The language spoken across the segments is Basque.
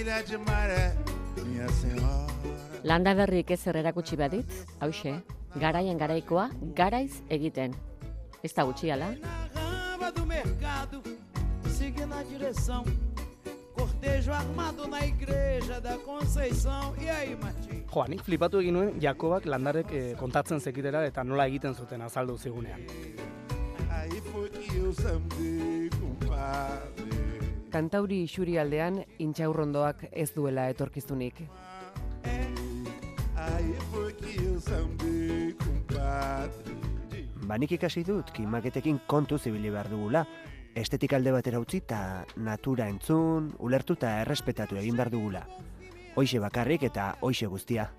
ilha de maré, minha senhora. Landa berrik ez zer erakutsi badit, hause, garaian garaikoa, garaiz egiten. Ez da gutxi ala? Na ramba do mercado, segui na direção. Cortejo armado na igreja da Conceição. E aí, Martim? Joa, nik flipatu egin nuen Jakobak landarek eh, kontatzen zekitera eta nola egiten zuten azaldu zigunean. Aí foi que eu sambei, compadre. Kantauri isuri aldean intxaurrondoak ez duela etorkizunik. Banik ikasi dut kimaketekin kontu zibili behar dugula. Estetik alde batera utzi eta natura entzun, ulertu eta errespetatu egin behar dugula. Hoixe bakarrik eta hoixe guztia.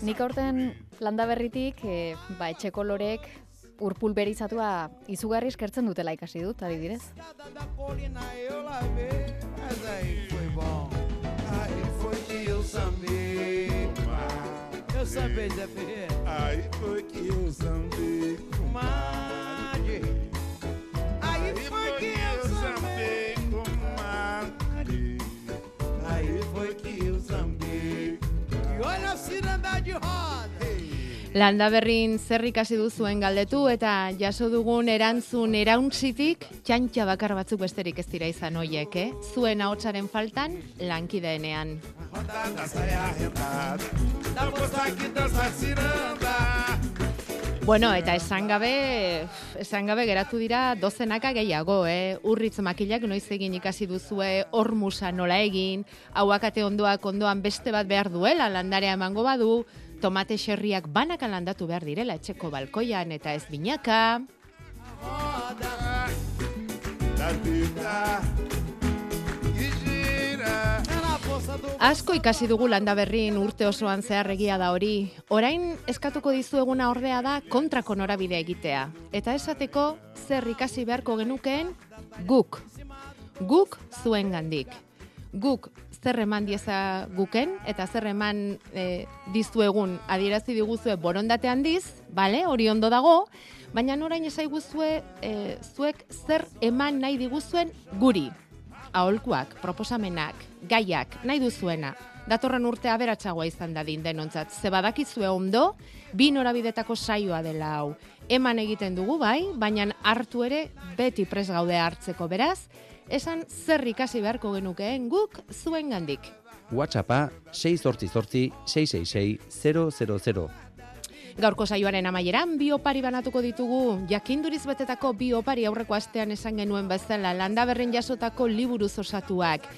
Nik aurten landa berritik, e, ba, etxe kolorek urpulberizatua izugarri eskertzen dutela ikasi dut, adibidez. Escada da colina eu lavei. Mas aí foi bom. Aí foi que eu sambei, compadre. Eu sambei, Zé Ferreira. Aí foi que eu sambei, Comadre. Aí Aí foi que eu sambei. comadre. Aí foi que eu sambei. E olha a ciranda de roda. Landa berrin zer ikasi duzuen galdetu eta jaso dugun erantzun eraunzitik txantxa bakar batzuk besterik ez dira izan hoiek, eh? Zuen ahotsaren faltan lankideenean. Bueno, eta esan gabe, esan gabe geratu dira dozenaka gehiago, eh? Urritz makilak noiz egin ikasi duzue hormusa nola egin, hauakate ondoak ondoan beste bat behar duela landarea emango badu, tomate xerriak banaka landatu behar direla etxeko balkoian eta ez binaka. Asko ikasi dugu landa berrin urte osoan zehar egia da hori. Orain eskatuko dizueguna ordea da kontrako norabidea egitea. Eta esateko zer ikasi beharko genukeen guk. Guk zuen gandik. Guk zer eman dieza guken eta zer eman e, dizuegun adierazi diguzue borondate handiz, bale, hori ondo dago, baina orain esaiguzue e, zuek zer eman nahi diguzuen guri aholkuak, proposamenak, gaiak, nahi duzuena, datorren urte aberatsagoa izan dadin denontzat. Ze badakizue ondo, bi norabidetako saioa dela hau. Eman egiten dugu bai, baina hartu ere beti pres gaude hartzeko beraz, esan zer ikasi beharko genukeen guk zuen gandik. WhatsAppa 688 666 000. Gaurko saioaren amaieran bi opari banatuko ditugu. Jakinduriz betetako bi opari aurreko astean esan genuen bezala landa berren jasotako liburuz osatuak.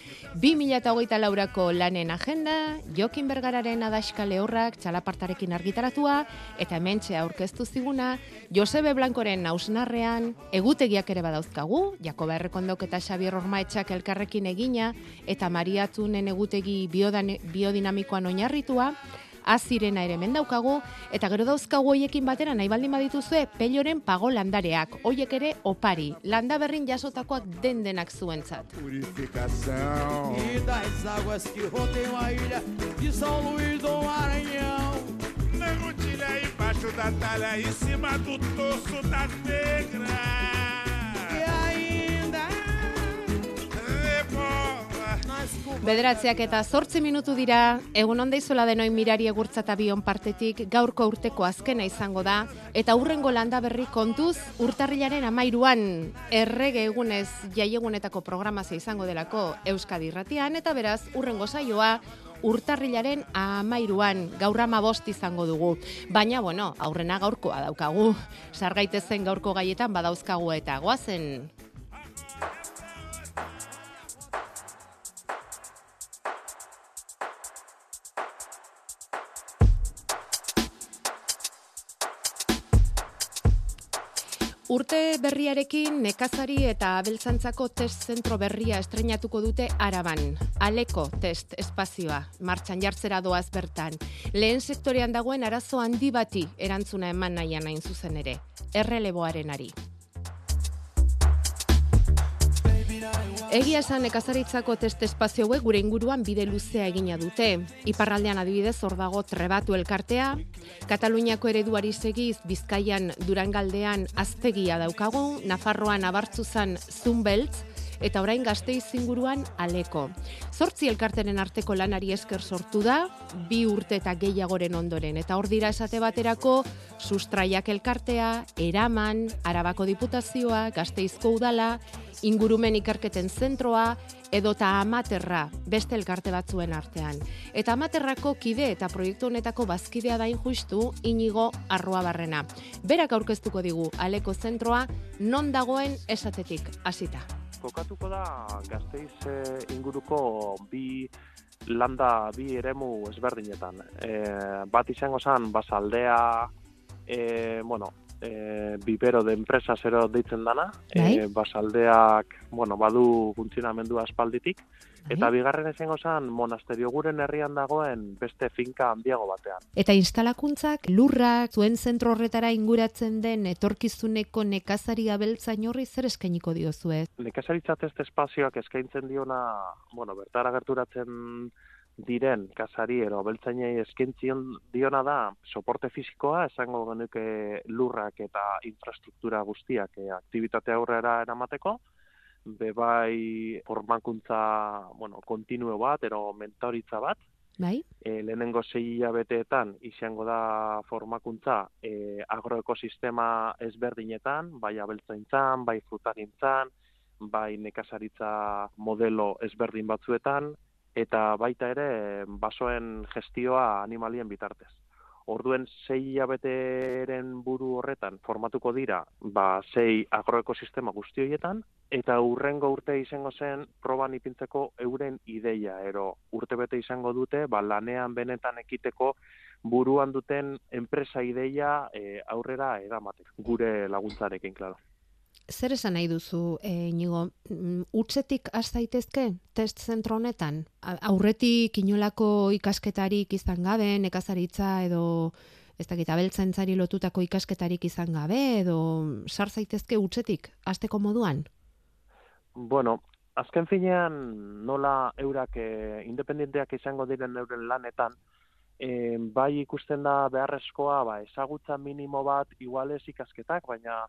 2008 laurako lanen agenda, Jokin Bergararen adaska lehorrak txalapartarekin argitaratua, eta hementxe aurkeztu ziguna, Josebe Blankoren nausnarrean, egutegiak ere badauzkagu, Jakoba Errekondok eta Xabier Ormaetxak elkarrekin egina, eta Maria Tunen egutegi biodinamikoan oinarritua, azirena ere hemen daukagu, eta gero dauzkagu hoiekin batera nahi baldin badituzue peloren pago landareak, hoiek ere opari, landa berrin jasotakoak den denak zuentzat. Purificação. E das águas que rodeiam a ilha de São Luís do Maranhão. Na rotilha embaixo da talha, em cima do torso da negra. Bederatzeak eta zortzi minutu dira, egun onda izola denoi mirari egurtza eta bion partetik gaurko urteko azkena izango da, eta urrengo landa berri kontuz, urtarrilaren amairuan errege egunez jaiegunetako programazio izango delako Euskadi irratian, eta beraz, urrengo saioa, urtarrilaren amairuan, gaur bost izango dugu. Baina, bueno, aurrena gaurkoa daukagu. Sargaitezen gaurko gaietan badauzkagu eta goazen Urte berriarekin nekazari eta abeltzantzako test zentro berria estrenatuko dute Araban. Aleko test espazioa martxan jartzera doaz bertan. Lehen sektorean dagoen arazo handi bati erantzuna eman nahian hain zuzen ere. Erreleboaren ari. Egia esan nekazaritzako test espazio hauek gure inguruan bide luzea egina dute. Iparraldean adibidez hor dago trebatu elkartea, Kataluniako ereduari segiz Bizkaian Durangaldean aztegia daukagu, Nafarroan abartzuzan Zumbeltz, eta orain gazteiz inguruan aleko. Zortzi elkarteren arteko lanari esker sortu da, bi urte eta gehiagoren ondoren, eta hor dira esate baterako sustraiak elkartea, eraman, arabako diputazioa, gazteizko udala, ingurumen ikerketen zentroa, edota amaterra beste elkarte batzuen artean. Eta amaterrako kide eta proiektu honetako bazkidea dain justu inigo arroa barrena. Berak aurkeztuko digu aleko zentroa non dagoen esatetik hasita. Kokatuko da gazteiz eh, inguruko bi landa bi eremu ezberdinetan. E, bat izango zen basaldea, e, bueno, e, bibero de empresa zero deitzen dana, e, basaldeak, bueno, badu funtzionamendua aspalditik. Eta bigarren izango zen monasterio guren herrian dagoen beste finka handiago batean. Eta instalakuntzak lurrak zuen zentro horretara inguratzen den etorkizuneko nekazari abeltza inorri zer eskainiko diozue? Nekazaritza test espazioak eskaintzen diona, bueno, bertara gerturatzen diren kasari ero beltzainei eskaintzen diona da soporte fisikoa, esango genuke lurrak eta infrastruktura guztiak e, aktivitate aurrera eramateko, bebai formakuntza, bueno, kontinuo bat, ero mentoritza bat, Bai? e, lehenengo sei hilabeteetan izango da formakuntza e, agroekosistema ezberdinetan, bai abeltzaintzan, bai frutagintzan, bai nekazaritza modelo ezberdin batzuetan, eta baita ere basoen gestioa animalien bitartez. Orduen sei hilabeteren buru horretan formatuko dira, ba, sei agroekosistema guzti horietan, eta urrengo urte izango zen proban ipintzeko euren ideia, ero urtebete izango dute, ba, lanean benetan ekiteko buruan duten enpresa ideia e, aurrera eramateko, gure laguntzarekin, klaro. Zer esan nahi duzu, e, inigo, mm, utzetik has daitezke test zentro honetan? Aurretik inolako ikasketarik izan gabe, nekazaritza edo ez dakit abeltzaintzari lotutako ikasketarik izan gabe edo sar zaitezke utzetik hasteko moduan? Bueno, azken finean nola eurak e, independenteak izango diren euren lanetan, e, bai ikusten da beharrezkoa, ba, ezagutza minimo bat, igual ez ikasketak, baina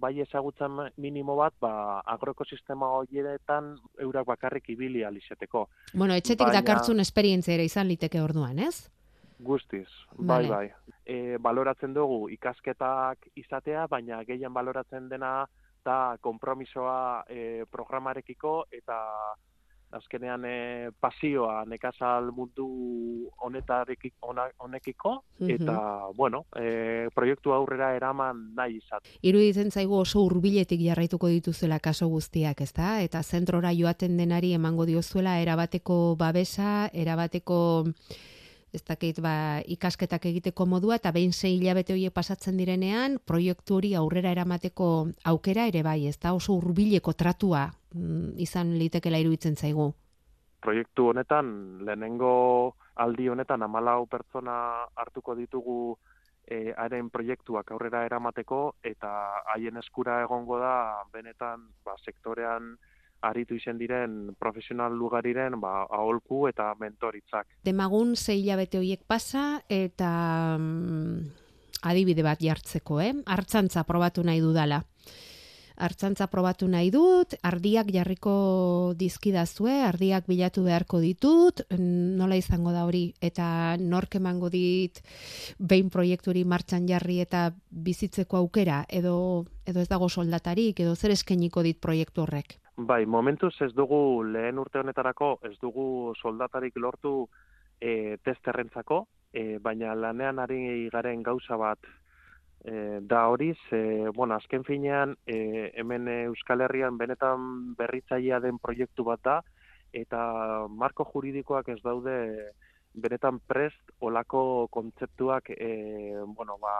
bai ezagutza minimo bat, ba, agroekosistema horietan eurak bakarrik ibili alizeteko. Bueno, etxetik Baina- dakartzun esperientzia ere izan liteke orduan, ez? Guztiz, bai, Vale. bai. E, baloratzen dugu ikasketak izatea, baina gehien baloratzen dena da konpromisoa e, programarekiko eta azkenean e, pasioa nekazal mundu honetarekik honekiko Mhm. eta bueno, e, proiektu aurrera eraman nahi izate. Iruditzen zaigu oso hurbiletik jarraituko dituzela kaso guztiak, ezta? Eta zentrora joaten denari emango diozuela erabateko babesa, erabateko ez dakit ba, ikasketak egiteko modua eta behin sei hilabete horiek pasatzen direnean proiektu hori aurrera eramateko aukera ere bai, ezta? Oso hurbileko tratua mm, izan litekela iruditzen zaigu. proiektu honetan, lehenengo aldi honetan amalau pertsona hartuko ditugu e, haren proiektuak aurrera eramateko eta haien eskura egongo da benetan ba, sektorean aritu izen diren profesional lugariren ba, aholku eta mentoritzak. Demagun sei hilabete horiek pasa eta mm, adibide bat jartzeko, eh? Artzantza probatu nahi dudala. Artzantza probatu nahi dut, ardiak jarriko dizkidazue, ardiak bilatu beharko ditut, nola izango da hori, eta nork emango dit behin proiekturi martxan jarri eta bizitzeko aukera, edo, edo ez dago soldatarik, edo zer eskeniko dit proiektu horrek. Bai, momentuz ez dugu lehen urte honetarako, ez dugu soldatarik lortu e, testerrentzako, e, baina lanean ari garen gauza bat e, da hori, ze, bueno, azken finean, e, hemen Euskal Herrian benetan berritzailea den proiektu bat da, eta marko juridikoak ez daude benetan prest olako kontzeptuak, e, bueno, ba,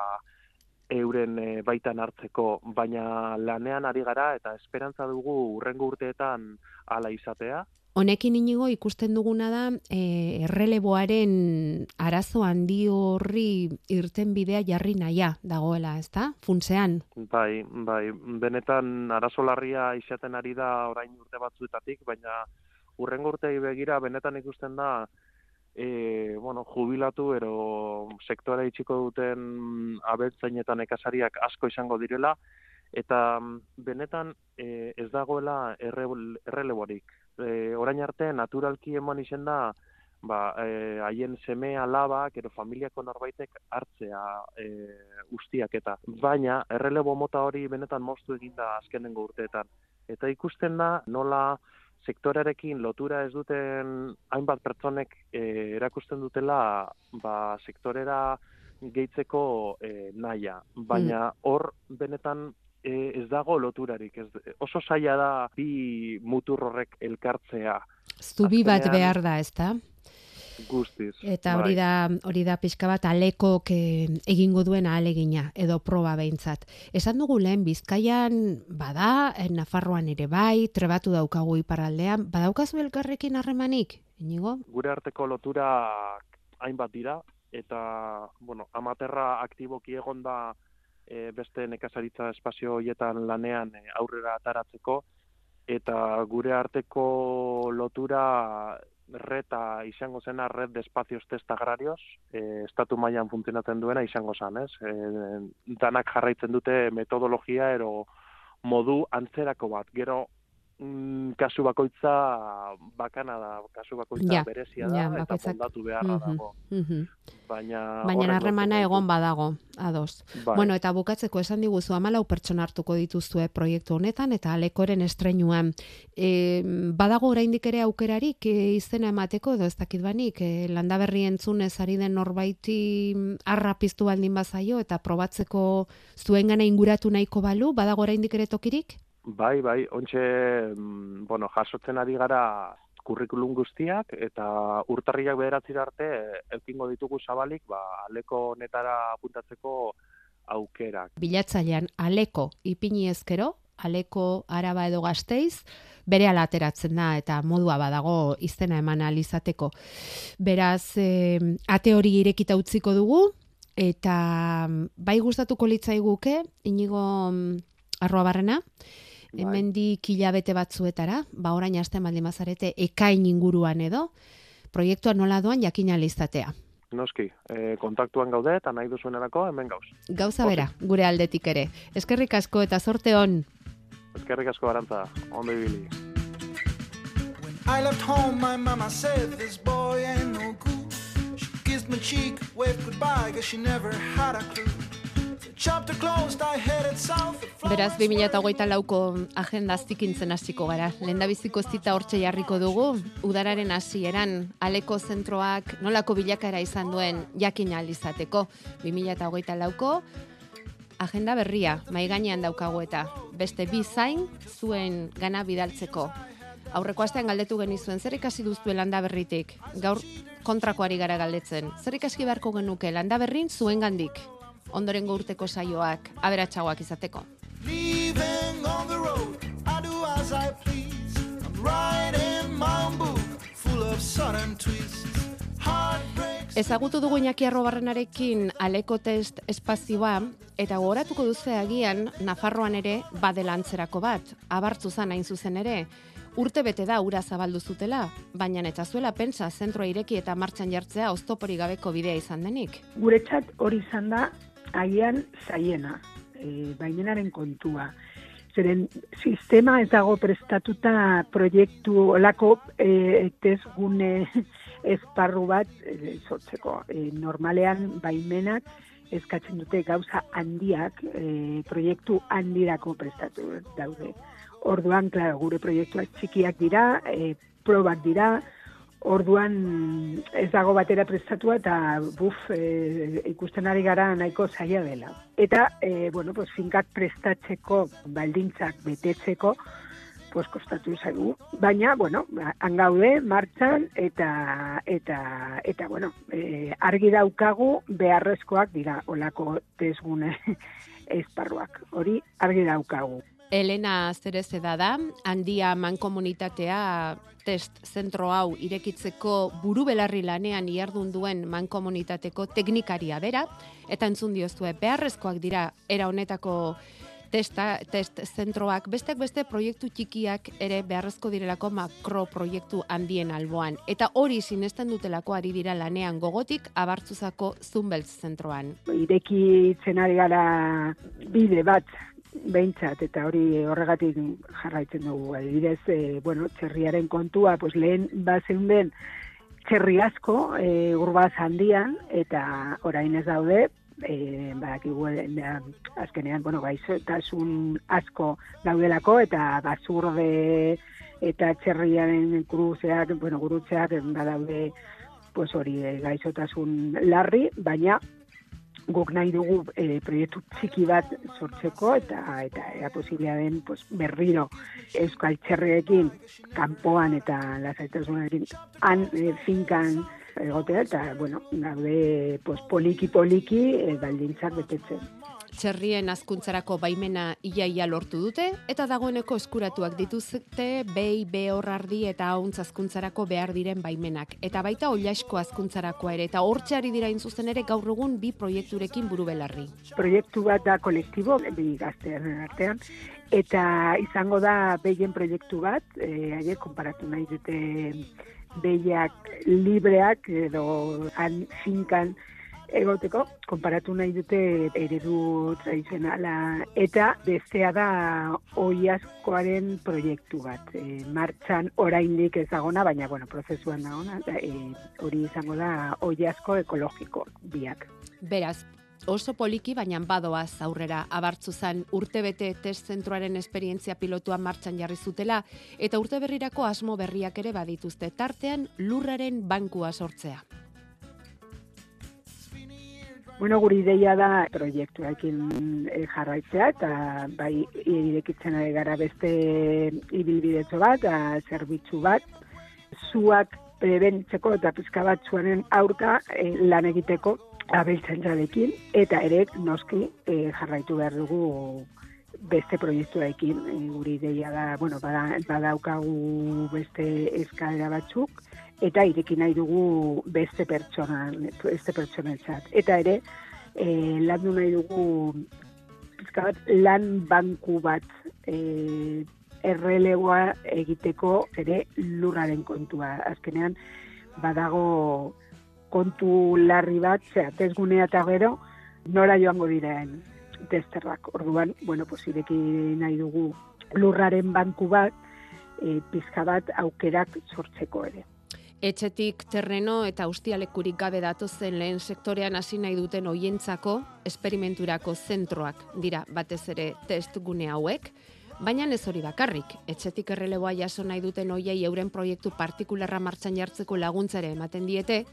euren e, baitan hartzeko, baina lanean ari gara eta esperantza dugu urrengo urteetan hala izatea. Honekin inigo ikusten duguna da e, erreleboaren arazo handi horri irten bidea jarri naia dagoela, ezta? Funtzean. Bai, bai, benetan arazo larria izaten ari da orain urte batzuetatik, baina urrengo urtei begira benetan ikusten da e, bueno, jubilatu ero sektore itxiko duten abeltzain eta nekazariak asko izango direla, Eta mm, benetan e, ez dagoela erre- erreleborik. E, orain arte naturalki eman izen da ba, e, haien seme alabak, ero familiako norbaitek hartzea e, ustiak eta. Baina, errelebo mota hori benetan moztu eginda azkenengo urteetan. Eta ikusten da nola sektorearekin lotura ez duten hainbat pertsonek e, erakusten dutela ba, sektorera gehitzeko e, naia. Baina hor benetan e, ez dago loturarik. Ez, oso zaila da bi mutur horrek elkartzea Zubi bat behar da, ezta? Guztiz. Eta hori Bai. da hori da pixka bat alekok eh, egingo duen ahalegina edo proba behintzat. Esan dugu lehen Bizkaian bada, eh, Nafarroan ere bai, trebatu daukagu iparraldean, badaukazu elkarrekin harremanik, inigo? gure arteko loturak hainbat dira eta bueno, amaterra aktiboki egon da e, beste nekazaritza espazio horietan lanean e, aurrera ataratzeko eta gure arteko lotura reta izango zena red de espacios test agrarios, e, estatu mailan funtzionatzen duena izango zen, ez? E, danak jarraitzen dute metodologia ero modu antzerako bat. Gero mm, kasu bakoitza bakana da, kasu bakoitza Ja, berezia da, ja, eta moldatu beharra Mhm, dago. mhm. Baina, Baina horrek harremana egon badago, ados. Bai. Bueno, eta bukatzeko esan diguzu amalau pertsona hartuko dituzue proiektu honetan eta alekoren estreinuan. E, badago oraindik ere aukerarik e, izena emateko edo ez dakit banik, e, landaberri entzunez ari den norbaiti mm, arra piztu baldin bazaio eta probatzeko zuengana inguratu nahiko balu, badago oraindik ere tokirik? Bai, bai, ontxe, mm, bueno, jasotzen ari gara kurrikulum guztiak, eta urtarriak bederatzira arte, elkingo ditugu zabalik, ba, aleko netara apuntatzeko aukerak. Bilatzailean aleko ipini ezkero, aleko araba edo gazteiz, bere ateratzen da eta modua badago izena eman alizateko. Beraz, eh, ate hori irekita utziko dugu, eta mm, bai gustatuko litzaiguke, inigo mm, arroa barrena, Bai. hemendik hilabete batzuetara, ba orain aste baldin bazarete ekain inguruan edo, proiektua nola doan jakina izatea. Noski, e, kontaktuan gaude, eta nahi duzuenerako hemen gauz. Gauza bera, gure aldetik ere. Eskerrik asko eta zorte on. Ezkerrik asko garantza, ondo ibili. I left home, my mama said this boy ain't no good. She kissed my cheek, waved goodbye, cause she never had a clue. Beraz, 2008 lauko agenda zikintzen hasiko gara. Lehendabiziko zita hortxe jarriko dugu, udararen hasieran aleko zentroak nolako bilakara izan duen jakin ahal izateko. 2008 lauko agenda berria, maiganean daukagu eta beste bi zain zuen gana bidaltzeko. Aurreko astean galdetu genizuen, zer ikasi duzue landa berritik? Gaur kontrakoari gara galdetzen. Zer ikasi beharko genuke landa berrin zuen gandik? Ondorengo urteko saioak, aberatsagoak izateko. Leaving on the road, I do as I please. I'm riding my own book, full of sudden twists. Heartbreaks. Ezagutu dugu Iñaki Arrobarrenarekin aleko test espazioa, eta gogoratuko duze agian Nafarroan ere badela antzerako bat, abartzu zan hain zuzen ere. Urte bete da ura zabaldu zutela, baina eta zuela pentsa zentroa ireki eta martxan jartzea oztopori gabeko bidea izan denik. Guretzat hori izan da agian zaiena, e, baimenaren kontua. Zeren sistema ez dago prestatuta proiektu olako e, tezgune esparru bat e, sortzeko. E, normalean baimenak eskatzen dute gauza handiak, e, proiektu handirako prestatu daude. Orduan, claro, gure proiektuak txikiak dira, e, probak dira, orduan ez dago batera prestatua eta buf, e, ikusten ari gara nahiko zaila dela. Eta, e, bueno, pues, finkak prestatzeko baldintzak betetzeko, pues, kostatu zaigu. Baina, bueno, han gaude, martxan, eta, eta, eta bueno, e, argi daukagu beharrezkoak dira olako tezgune esparruak. Hori argi daukagu. Elena Zerezeda da, handia mankomunitatea test zentro hau irekitzeko buru belarri lanean iardun duen mankomunitateko teknikaria bera, eta entzun diozue, beharrezkoak dira era honetako testa, test zentroak, besteak beste proiektu txikiak ere beharrezko direlako makro proiektu handien alboan. Eta hori sinesten dutelako ari dira lanean gogotik abartzuzako Zumbeltz zentroan. Irekitzen ari gara bide bat behintzat, eta hori horregatik jarraitzen dugu. Adibidez, e, bueno, txerriaren kontua, pues lehen bazen den txerri asko e, urbaz handian, eta orain ez daude, e, badakigu azkenean, bueno, gaizotasun asko daudelako, eta bazurde eta txerriaren kruzeak, bueno, gurutzeak badaude pues hori gaizotasun larri, baina guk nahi dugu e, proiektu txiki bat sortzeko eta eta era posiblea den pues, berriro euskal txerreekin kanpoan eta lasaitasunarekin han e, finkan egotea eta bueno, daude pues, poliki poliki e, baldintzak betetzen txerrien azkuntzarako baimena iaia lortu dute, eta dagoeneko eskuratuak dituzte behi, behorrardi eta hauntz azkuntzarako behar diren baimenak. Eta baita oliasko azkuntzarako ere, eta hortxeari dira inzuzen ere gaur egun bi proiekturekin buru belarri. Proiektu bat da kolektibo, bi gaztean artean, eta izango da behien proiektu bat, e, aie, konparatu nahi dute behiak libreak edo han finkan egoteko, konparatu nahi dute eredu tradizionala eta bestea da oiazkoaren proiektu bat. E, martxan oraindik ezagona, baina bueno, prozesuan da e, hori izango da oiazko ekologiko biak. Beraz, oso poliki, baina badoaz aurrera abartzu zan urtebete test zentroaren esperientzia pilotua martxan jarri zutela, eta urte berrirako asmo berriak ere badituzte tartean lurraren bankua sortzea. Bueno, guri ideia da proiektuekin e, jarraitzea eta bai irekitzen ari gara beste ibilbidetxo bat, a, zerbitzu bat, zuak prebentzeko eta pizka bat zuaren aurka e, lan egiteko abeltzen jadekin, eta ere noski e, jarraitu behar dugu beste proiektuekin e, guri ideia da, bueno, badaukagu beste eskaera batzuk, eta ireki nahi dugu beste pertsona, beste pertsonentzat. Eta ere, e, lan du nahi dugu bat, lan banku bat e, errelegoa egiteko ere lurraren kontua. Azkenean, badago kontu larri bat, zera, tezgunea eta gero, nora joango diren testerrak. Orduan, bueno, pues ireki nahi dugu lurraren banku bat, e, pizka bat aukerak sortzeko ere. Etxetik terreno eta ustialekurik gabe datozen lehen sektorean hasi nahi duten hoientzako esperimenturako zentroak dira batez ere test gune hauek, baina ez hori bakarrik. Etxetik erreleboa jaso nahi duten hoiei euren proiektu partikularra martxan jartzeko laguntzare ematen diete,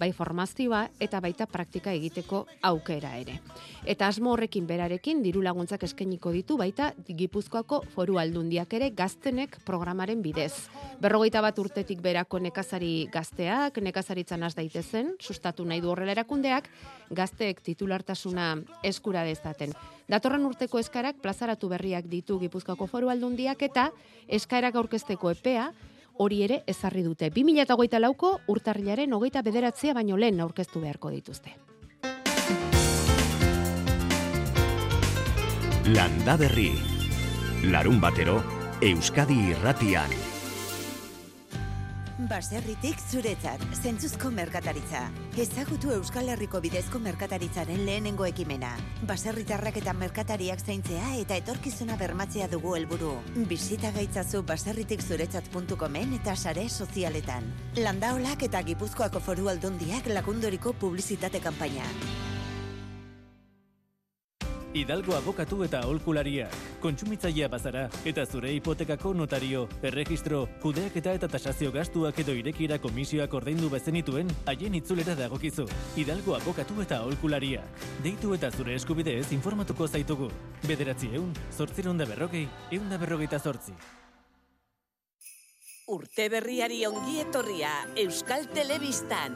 bai formazioa eta baita praktika egiteko aukera ere. Eta asmo horrekin berarekin diru laguntzak eskainiko ditu baita Gipuzkoako foru aldundiak ere gaztenek programaren bidez. Berrogeita bat urtetik berako nekazari gazteak, nekazaritzan az daitezen, sustatu nahi du horrela erakundeak, gazteek titulartasuna eskura dezaten. Datorren urteko eskarak plazaratu berriak ditu Gipuzkoako foru aldundiak eta eskaerak aurkezteko epea hori ere ezarri dute. 2008 lauko urtarrilaren hogeita bederatzea baino lehen aurkeztu beharko dituzte. Landa berri. Larun batero, Euskadi irratian. Baserritik zuretzat, zentzuzko merkataritza. Ezagutu Euskal Herriko bidezko merkataritzaren lehenengo ekimena. Baserritarrak eta merkatariak zaintzea eta etorkizuna bermatzea dugu helburu. Bisita gaitzazu baserritik eta sare sozialetan. Landaolak eta Gipuzkoako foru aldundiak lagundoriko publizitate kanpaina. Hidalgo abokatu eta aholkulariak, kontsumitzailea bazara eta zure hipotekako notario, erregistro, kudeaketa eta tasazio gastuak edo irekira komisioak ordaindu bezenituen haien itzulera dagokizu. Hidalgo abokatu eta aholkulariak. Deitu eta zure eskubideez informatuko zaitugu. Bederatzi eun, zortziron da berrogei, eun da berrogeita zortzi. Urte berriari ongi etorria Euskal Telebistan.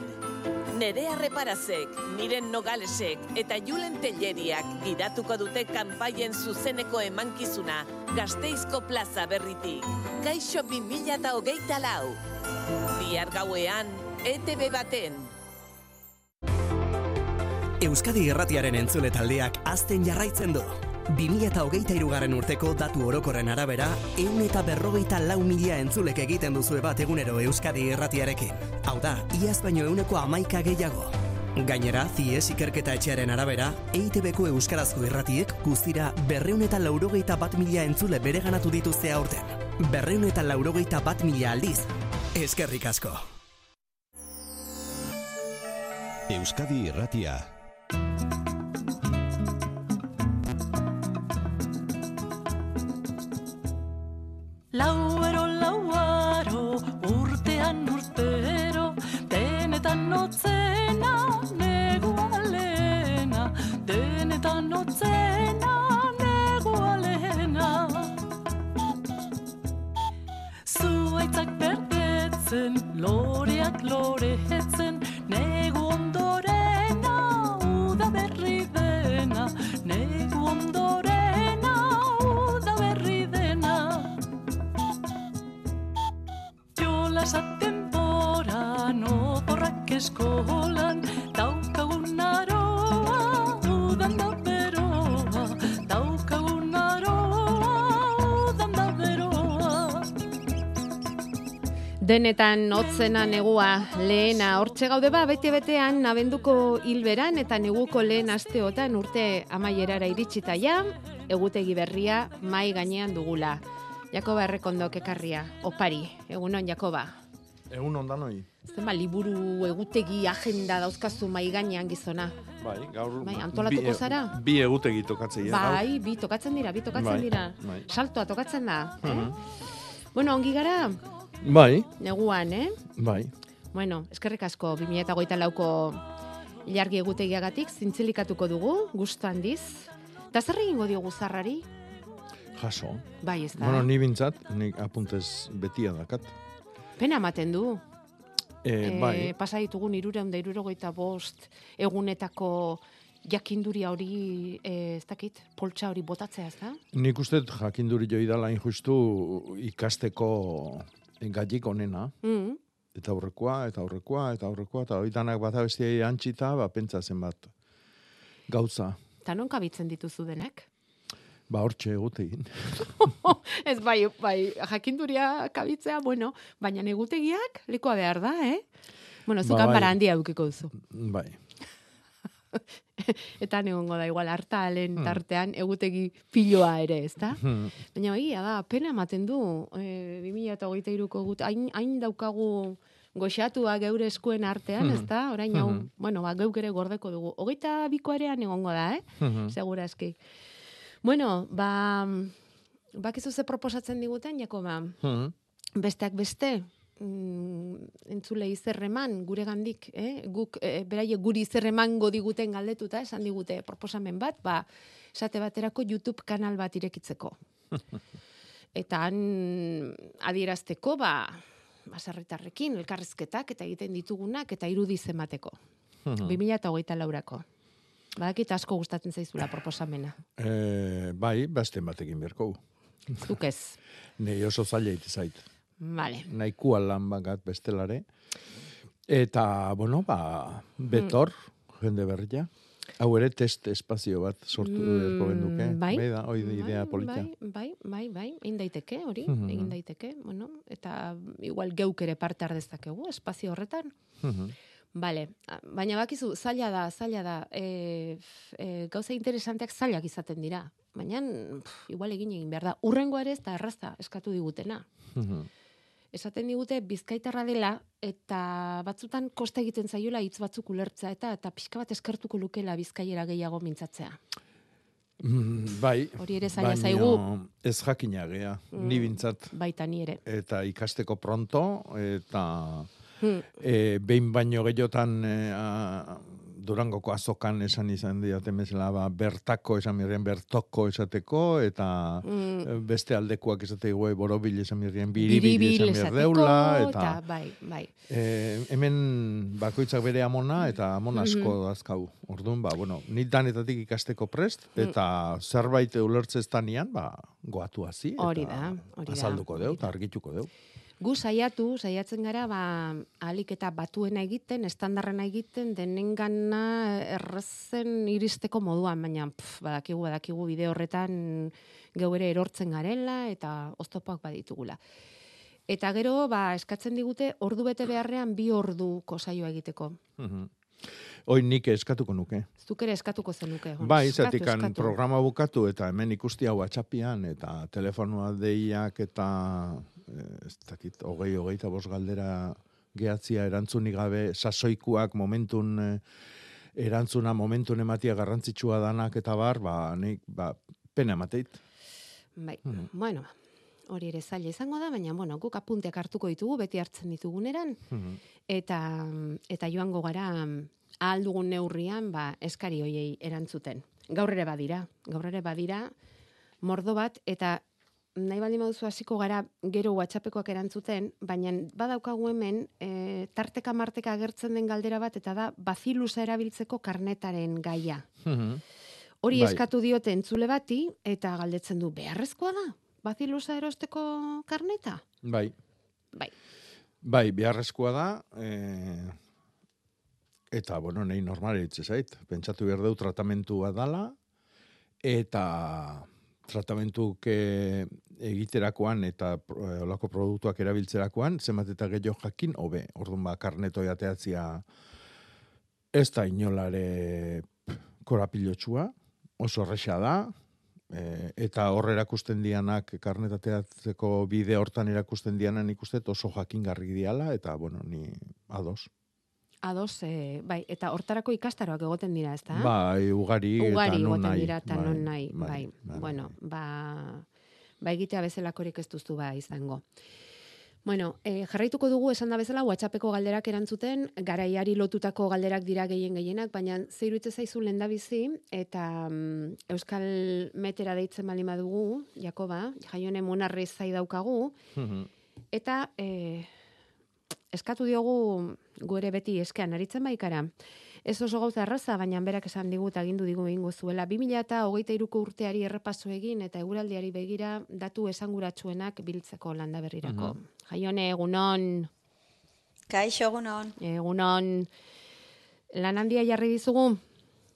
Nerea Reparazek, Miren Nogalesek eta Julen Telleriak gidatuko dute kanpaien zuzeneko emankizuna Gasteizko plaza berritik. Kaixo 2008 lau. Bihar gauean, ETV baten. Euskadi Erratiaren entzule taldeak azten jarraitzen du. 2008 irugarren urteko datu orokorren arabera, eun eta berrogeita lau mila entzulek egiten duzue bat egunero Euskadi Erratiarekin. Hau da, iaz baino euneko amaika gehiago. Gainera, zies ikerketa etxearen arabera, EITB-ko Euskarazko irratiek guztira berreun eta laurogeita bat mila entzule bereganatu dituzte aurten. Berreun eta laurogeita bat mila aldiz. Eskerrik asko. Euskadi Irratia. Notzena, negu alena. Zuaitzak berdetzen, loreak loretzen, negu ondorena, uda berri dena, negu ondorena, uda berri dena. Jola esaten boran, oporrak eskolan, Denetan hotzena negua lehena hortxe gaude ba bete betean abenduko hilberan eta neguko lehen asteotan urte amaierara iritsita ja egutegi berria mai gainean dugula. Jakoba errekondok ekarria, opari, egunon Jakoba. Egun ondan hoi. Zenba liburu egutegi agenda dauzkazu mai gainean gizona. Bai, gaur... Bai, antolatuko bi, zara? Bi egutegi tokatzei. Bai, bi tokatzen dira, bi tokatzen Bai, dira. bai. Saltoa tokatzen da. eh? Mhm. Bueno, ongi gara, Bai, neguan, eh? bai. Bueno, eskerrik asko 2008 lauko ilargi egutegiagatik zintzilikatuko dugu, gustu handiz. Eta zer egingo diogu zarrari? Jaso. Bai, ez da. Bueno, ni bintzat, nik apuntez betia dakat. Pena ematen du. E, bai, pasa ditugun irureun da irurogeita bost egunetako jakinduria hori, eh, ez dakit, poltsa hori botatzea, ez da? nik uste jakinduri joi dala injustu ikasteko gaiik onena. Mm. Eta aurrekoa, eta aurrekoa, eta aurrekoa, eta hori danak bata bestia antxita, ba, pentsa zenbat gauza. Eta non kabitzen dituzu denak? Ba, hortxe egutegin. ez bai, bai, jakinduria kabitzea, bueno, baina negutegiak likoa behar da, eh? Bueno, zu Ba, bai. handia eukiko duzu. Bai. Eta negongo da igual hartalen Hmm. tartean egutegi piloa ere, ezta? Hmm. Baina egia da, pena ematen du, e, 2023ko gut, hain, hain daukagu goxatua geure eskuen artean, Mhm. ezta? Orain hau, Mhm. bueno, ba, geuk ere gordeko dugu. Hogeita bikoarean egongo da, eh? Mhm. Segura eski. Bueno, ba, bakizu ze proposatzen diguten, Jakoba? Besteak beste, mm, entzule izerreman gure gandik, eh? guk eh, beraiek guri izerremango diguten galdetuta, esan digute proposamen bat, ba, esate baterako YouTube kanal bat irekitzeko. Eta han adierazteko, ba, baserritarrekin, elkarrizketak eta egiten ditugunak eta irudi zemateko. Mhm. 2008 laurako. Badakit asko gustatzen zaizula proposamena. E, bai, basten batekin berko. Zuk ez. Nei oso zaila zait. Vale. Nahikua lan bakat bestelare. Eta, bueno, ba, betor, jende berria. Hau ere test espazio bat sortu Mm, mm, genuke. bai. Bai da, hoi idea polita. Bai, bai, bai, bai, egin daiteke, hori, Mhm. egin daiteke, bueno, eta igual geuk ere parte dezakegu espazio horretan. Vale, a- baina bakizu, zaila da, zaila da, e, e, gauza interesanteak zailak izaten dira, baina igual egin egin behar da. Urrengo ere ez da erraza eskatu digutena. Mhm. Esaten digute bizkaitarra dela eta batzutan kosta egiten zaiola hitz batzuk ulertzea eta eta pixka bat eskertuko lukela bizkaiera gehiago mintzatzea. Mm, bai. Hori ere zaila zaigu. Ez jakina gea, ni Mm, bintzat. Baita ni ere. Eta ikasteko pronto, eta Hmm. e, behin baino gehiotan e, a, Durangoko azokan esan izan diaten bezala, ba, bertako esan mirrien bertoko esateko, eta Mm. e, beste aldekoak esate gue borobil esan mirrien biribil, Biribil esan esateko, mirdeula, eta, eta bai, bai. e, hemen bakoitzak bere amona, eta amon asko Mhm. dazkau. Orduan, ba, bueno, nit danetatik ikasteko prest, Mm. eta zerbait ulertzez danean, ba, goatu hazi, eta Hori da, hori da, azalduko deu, eta argituko deu. Gu saiatu, saiatzen gara, ba, ahalik eta batuena egiten, estandarrena egiten, denengana errezen iristeko moduan, baina pf, badakigu, badakigu bide horretan geu ere erortzen garela eta oztopoak baditugula. Eta gero, ba, eskatzen digute, ordu bete beharrean bi orduko saioa egiteko. Mhm. Hoi nik eskatuko nuke. Zuk ere eskatuko zenuke. egon. Bai, Eskatu, zatik eskatu. programa bukatu eta hemen ikusti hau atxapian eta telefonoa deiak eta ez dakit, hogei, hogeita bost galdera gehatzia erantzunik gabe, sasoikuak momentun eh, erantzuna momentun ematia garrantzitsua danak eta bar, ba, nik, ba, pena emateit. Bai, Mhm. bueno, hori ere zaila izango da, baina, bueno, guk apunteak hartuko ditugu, beti hartzen dituguneran, eta, eta joango gara ahal dugun neurrian, ba, eskari hoiei erantzuten. Gaur ere badira, gaur ere badira, mordo bat, eta nahi baldin baduzu hasiko gara gero WhatsAppekoak erantzuten, baina badaukagu hemen e, tarteka marteka agertzen den galdera bat, eta da bazilusa erabiltzeko karnetaren gaia. Hori Bai. eskatu diote entzule bati, eta galdetzen du, beharrezkoa da? Bazilusa erosteko karneta? Bai. Bai. Bai, beharrezkoa da, e, eta, bueno, nahi normal zait. Pentsatu behar dut tratamentua dala, eta tratamentuk eh, egiterakoan eta pro- eh, olako produktuak erabiltzerakoan, zenbat eta gehiago jakin, hobe, orduan ba, karneto jateatzia ez da inolare korapilotsua, oso horresa da, e, eta hor erakusten dianak, karnetateatzeko bide hortan erakusten dianan ikusten oso jakingarri diala, eta, bueno, ni ados. Ados, e, bai, eta hortarako ikastaroak egoten dira, ezta? Bai, ugari, Ugari eta non nahi. dira, eta non nahi, bai, bai, bai. Bueno, ba, ba egitea bezalakorik ez duzu ba izango. Bueno, e, jarraituko dugu esan da bezala WhatsAppeko galderak erantzuten, garaiari lotutako galderak dira gehien gehienak, baina zeiruitze zaizu lendabizi eta mm, Euskal Metera deitzen bali badugu, Jakoba, jaione monarri zai daukagu, eta e, eskatu diogu gu ere beti eskean aritzen baikara. Ez oso gauza erraza, baina berak esan digu eta agindu digu egingo zuela. 2000 eta hogeita iruko urteari errepaso egin eta eguraldiari begira datu esanguratsuenak biltzeko landa berrirako. Mhm. Jaione, egunon, Kaixo egunon. egunon, lan handia jarri dizugu?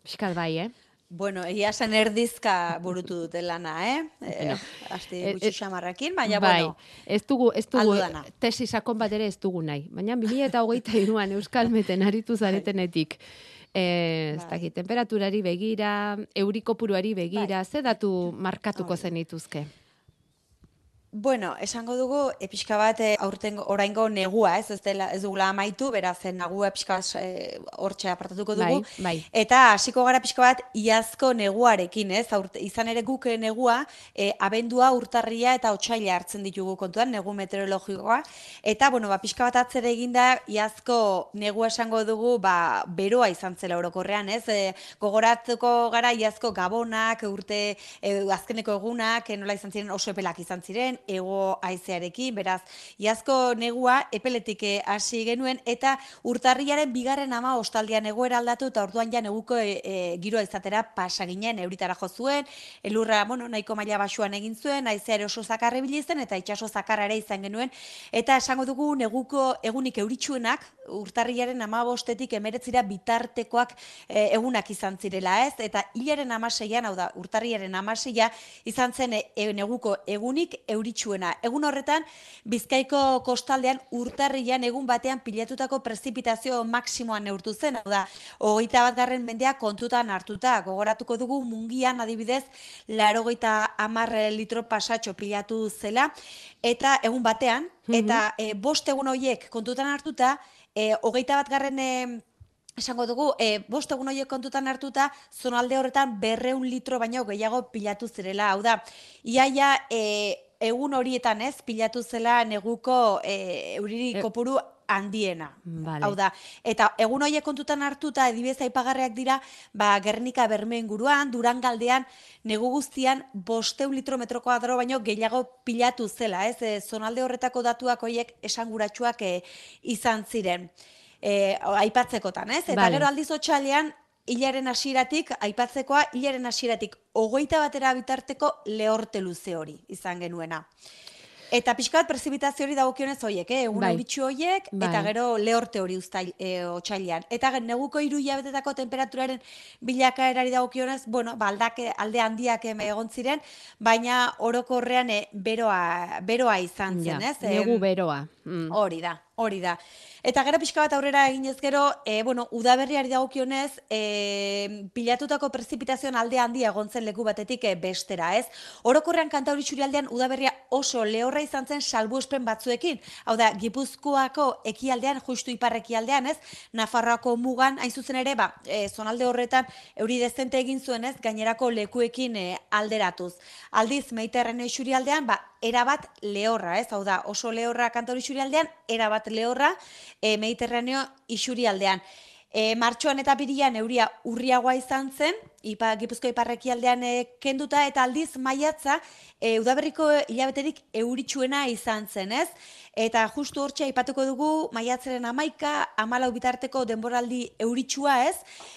Piskat bai, eh? Bueno, egia zen erdizka burutu dute lana, eh? eh Asti eh, gutxi eh, xamarrakin, baina, bai, bueno, ez dugu, ez dugu, tesi sakon bat ere ez dugu nahi. Baina 2000 eta hogeita iruan Euskalmeten aritu zaretenetik. Eh, ez dakit, temperaturari begira, eurikopuruari begira, ze datu markatuko zenituzke? Bueno, esango dugu e, pixka bat e, aurten oraingo negua, ez ez dela ez dugula amaitu, beraz e, negua pixka bat e, hortxe apartatuko dugu. Bai, bai. Eta hasiko gara pixka bat iazko neguarekin, ez? Aurte, izan ere guk negua e, abendua, urtarria eta otsaila hartzen ditugu kontuan negu meteorologikoa eta bueno, ba pixka bat atzera eginda iazko negua esango dugu, ba beroa izan zela orokorrean, ez? E, gogoratuko gara iazko gabonak, urte e, azkeneko egunak, nola izan ziren oso epelak izan ziren, ego haizearekin, beraz, iazko negua epeletik eh, hasi genuen, eta urtarriaren bigarren ama ostaldian egoera aldatu, eta orduan ja neguko e, e, giroa izatera pasa ginen, euritara jo zuen, elurra, bueno, nahiko maila basuan egin zuen, haizea ere oso zakarre zen, eta itxaso zakarra ere izan genuen, eta esango dugu neguko egunik euritsuenak, urtarriaren ama bostetik emeretzira bitartekoak e, egunak izan zirela, ez? Eta hilaren amaseian, hau da, urtarriaren amaseia, izan zen e, neguko egunik euritsuena. Egun horretan, Bizkaiko kostaldean urtarrian egun batean pilatutako prezipitazio maksimoan neurtu zen, hau da, hogeita bat garren mendea kontutan hartuta, gogoratuko dugu mungian adibidez, laro amar litro pasatxo pilatu zela, eta egun batean, eta e, bost egun horiek kontutan hartuta, e, hogeita bat garren e, esango dugu, e, bost egun horiek kontutan hartuta, zonalde horretan berreun litro baino gehiago pilatu zirela. Hau da, iaia e, egun horietan ez, pilatu zela neguko e, euriri E- kopuru handiena. Vale. Hau da, eta egun horiek kontutan hartuta adibidez aipagarriak dira, ba Gernika Berme inguruan, Durangaldean negu guztian 500 litro metro kuadro baino gehiago pilatu zela, ez? E, zonalde horretako datuak horiek esanguratsuak e, izan ziren. E, aipatzekotan, ez? Eta Vale. gero aldiz otxalean hilaren hasieratik aipatzekoa hilaren hasieratik hogeita batera bitarteko lehorte luze hori izan genuena. Eta pixka bat prezipitazio hori dagokionez hoiek, eh? egun Bai. euritsu hoiek, eta Bai. gero lehorte hori uztail, e, otxailean. Eta ge- neguko hiru hilabetetako temperaturaren bilakaerari dagokionez, bueno, ba, aldake, alde handiak egon ziren, baina orokorrean e, beroa, beroa izan zen, Ja, ez? Negu beroa. Mm. Hori da, Hori da. Eta gero pixka bat aurrera eginez gero, e, bueno, udaberriari dagokionez, e, pilatutako prezipitazioan alde handia egon zen leku batetik e, bestera, ez? Orokorrean kantauri aldean udaberria oso lehorra izan zen salbuespen batzuekin. Hau da, Gipuzkoako ekialdean, justu ipar ekialdean, ez? Nafarroako mugan, hain zuzen ere, ba, e, zonalde horretan euri dezente egin zuen, ez? Gainerako lekuekin e, alderatuz. Aldiz, Mediterraneo isurialdean, ba, erabat lehorra, ez? Hau da, oso lehorra kantauri isurialdean, erabat lehorra e, Mediterraneo isurialdean. E, martxoan eta birian euria urriagoa izan zen, ipa, Gipuzko iparrekialdean e, kenduta eta aldiz maiatza e, udaberriko hilabeterik euritsuena izan zen, ez? Eta justu hortxe aipatuko dugu maiatzaren amaika, amalau bitarteko denboraldi euritsua ez,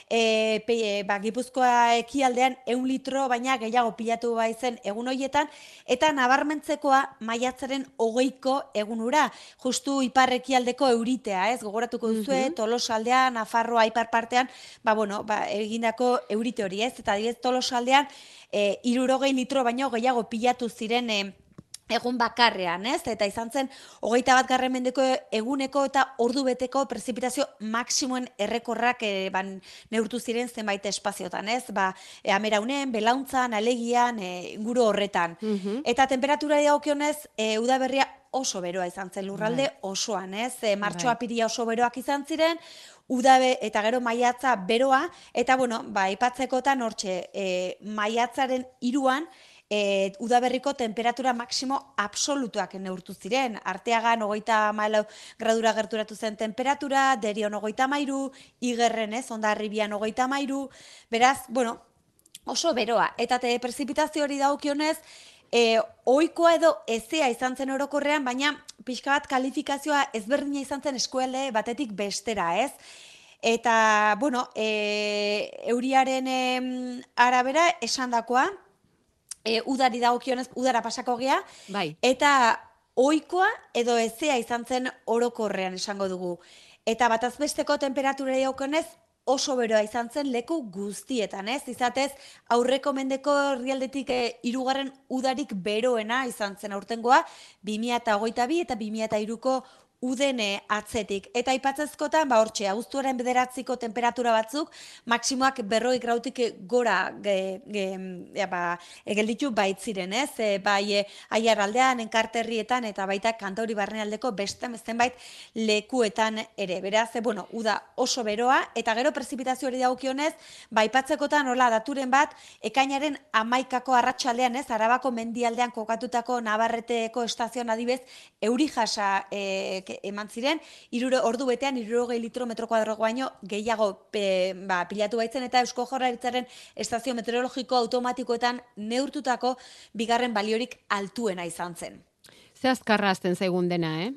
e, pe, e, ba, Gipuzkoa ekialdean eun litro, baina gehiago pilatu bai zen egun hoietan, eta nabarmentzekoa maiatzaren hogeiko egunura, justu ipar ekialdeko euritea ez, gogoratuko duzue, mm tolosaldean, afarroa ipar partean, ba, bueno, ba, egindako eurite hori ez, eta dibez tolosaldean, e, irurogei litro baino gehiago pilatu ziren e, egun bakarrean, ez? Eta izan zen, hogeita bat garren mendeko eguneko eta ordu beteko prezipitazio maksimoen errekorrak e, ban, neurtu ziren zenbait espaziotan, ez? Ba, e, ameraunen, belauntzan, alegian, e, guru horretan. Eta temperatura daukionez, e, udaberria oso beroa izan zen lurralde Bai. osoan, ez? E, martxoa Bai. piria oso beroak izan ziren, udabe eta gero maiatza beroa, eta bueno, ba, ipatzekotan hortxe, e, maiatzaren iruan, e, udaberriko temperatura maksimo absolutuak neurtu ziren. Arteagan hogeita malau gradura gerturatu zen temperatura, derion hogeita mairu, igerren ez, onda arribian hogeita mairu, beraz, bueno, oso beroa. Eta te prezipitazio hori daukionez, e, oikoa edo ezea izan zen orokorrean, baina pixka bat kalifikazioa ezberdina izan zen eskualde batetik bestera, ez? Eta, bueno, e, euriaren em, arabera esandakoa, e, udari dagokionez udara pasako gea, Bai. eta ohikoa edo ezea izan zen orokorrean esango dugu. Eta batazbesteko temperatura dagokionez oso beroa izan zen leku guztietan, ez? Izatez, aurreko mendeko herrialdetik e, irugarren udarik beroena izan zen aurtengoa, 2008 eta 2003ko udene atzetik. Eta aipatzezkotan, ba hortxe, abuztuaren bederatziko temperatura batzuk, maksimoak berroi grautik gora ge, ge, ja, ba, egelditu baitziren, ez? E, bai, e, aiar enkarterrietan, eta baita kantauri barnealdeko beste zenbait lekuetan ere. Beraz, e, bueno, uda oso beroa, eta gero prezipitazio hori daukionez, ba, aipatzekotan, hola, daturen bat, ekainaren amaikako arratsaldean ez, arabako mendialdean kokatutako nabarreteko estazioan adibez, euri jasa e, eman ziren, iruro, ordu betean, irurogei litro metro kuadro baino gehiago pe, ba, pilatu baitzen, eta Eusko Jaurlaritzaren estazio meteorologiko automatikoetan neurtutako bigarren baliorik altuena izan zen. Ze azkarra azten zaigun dena, eh?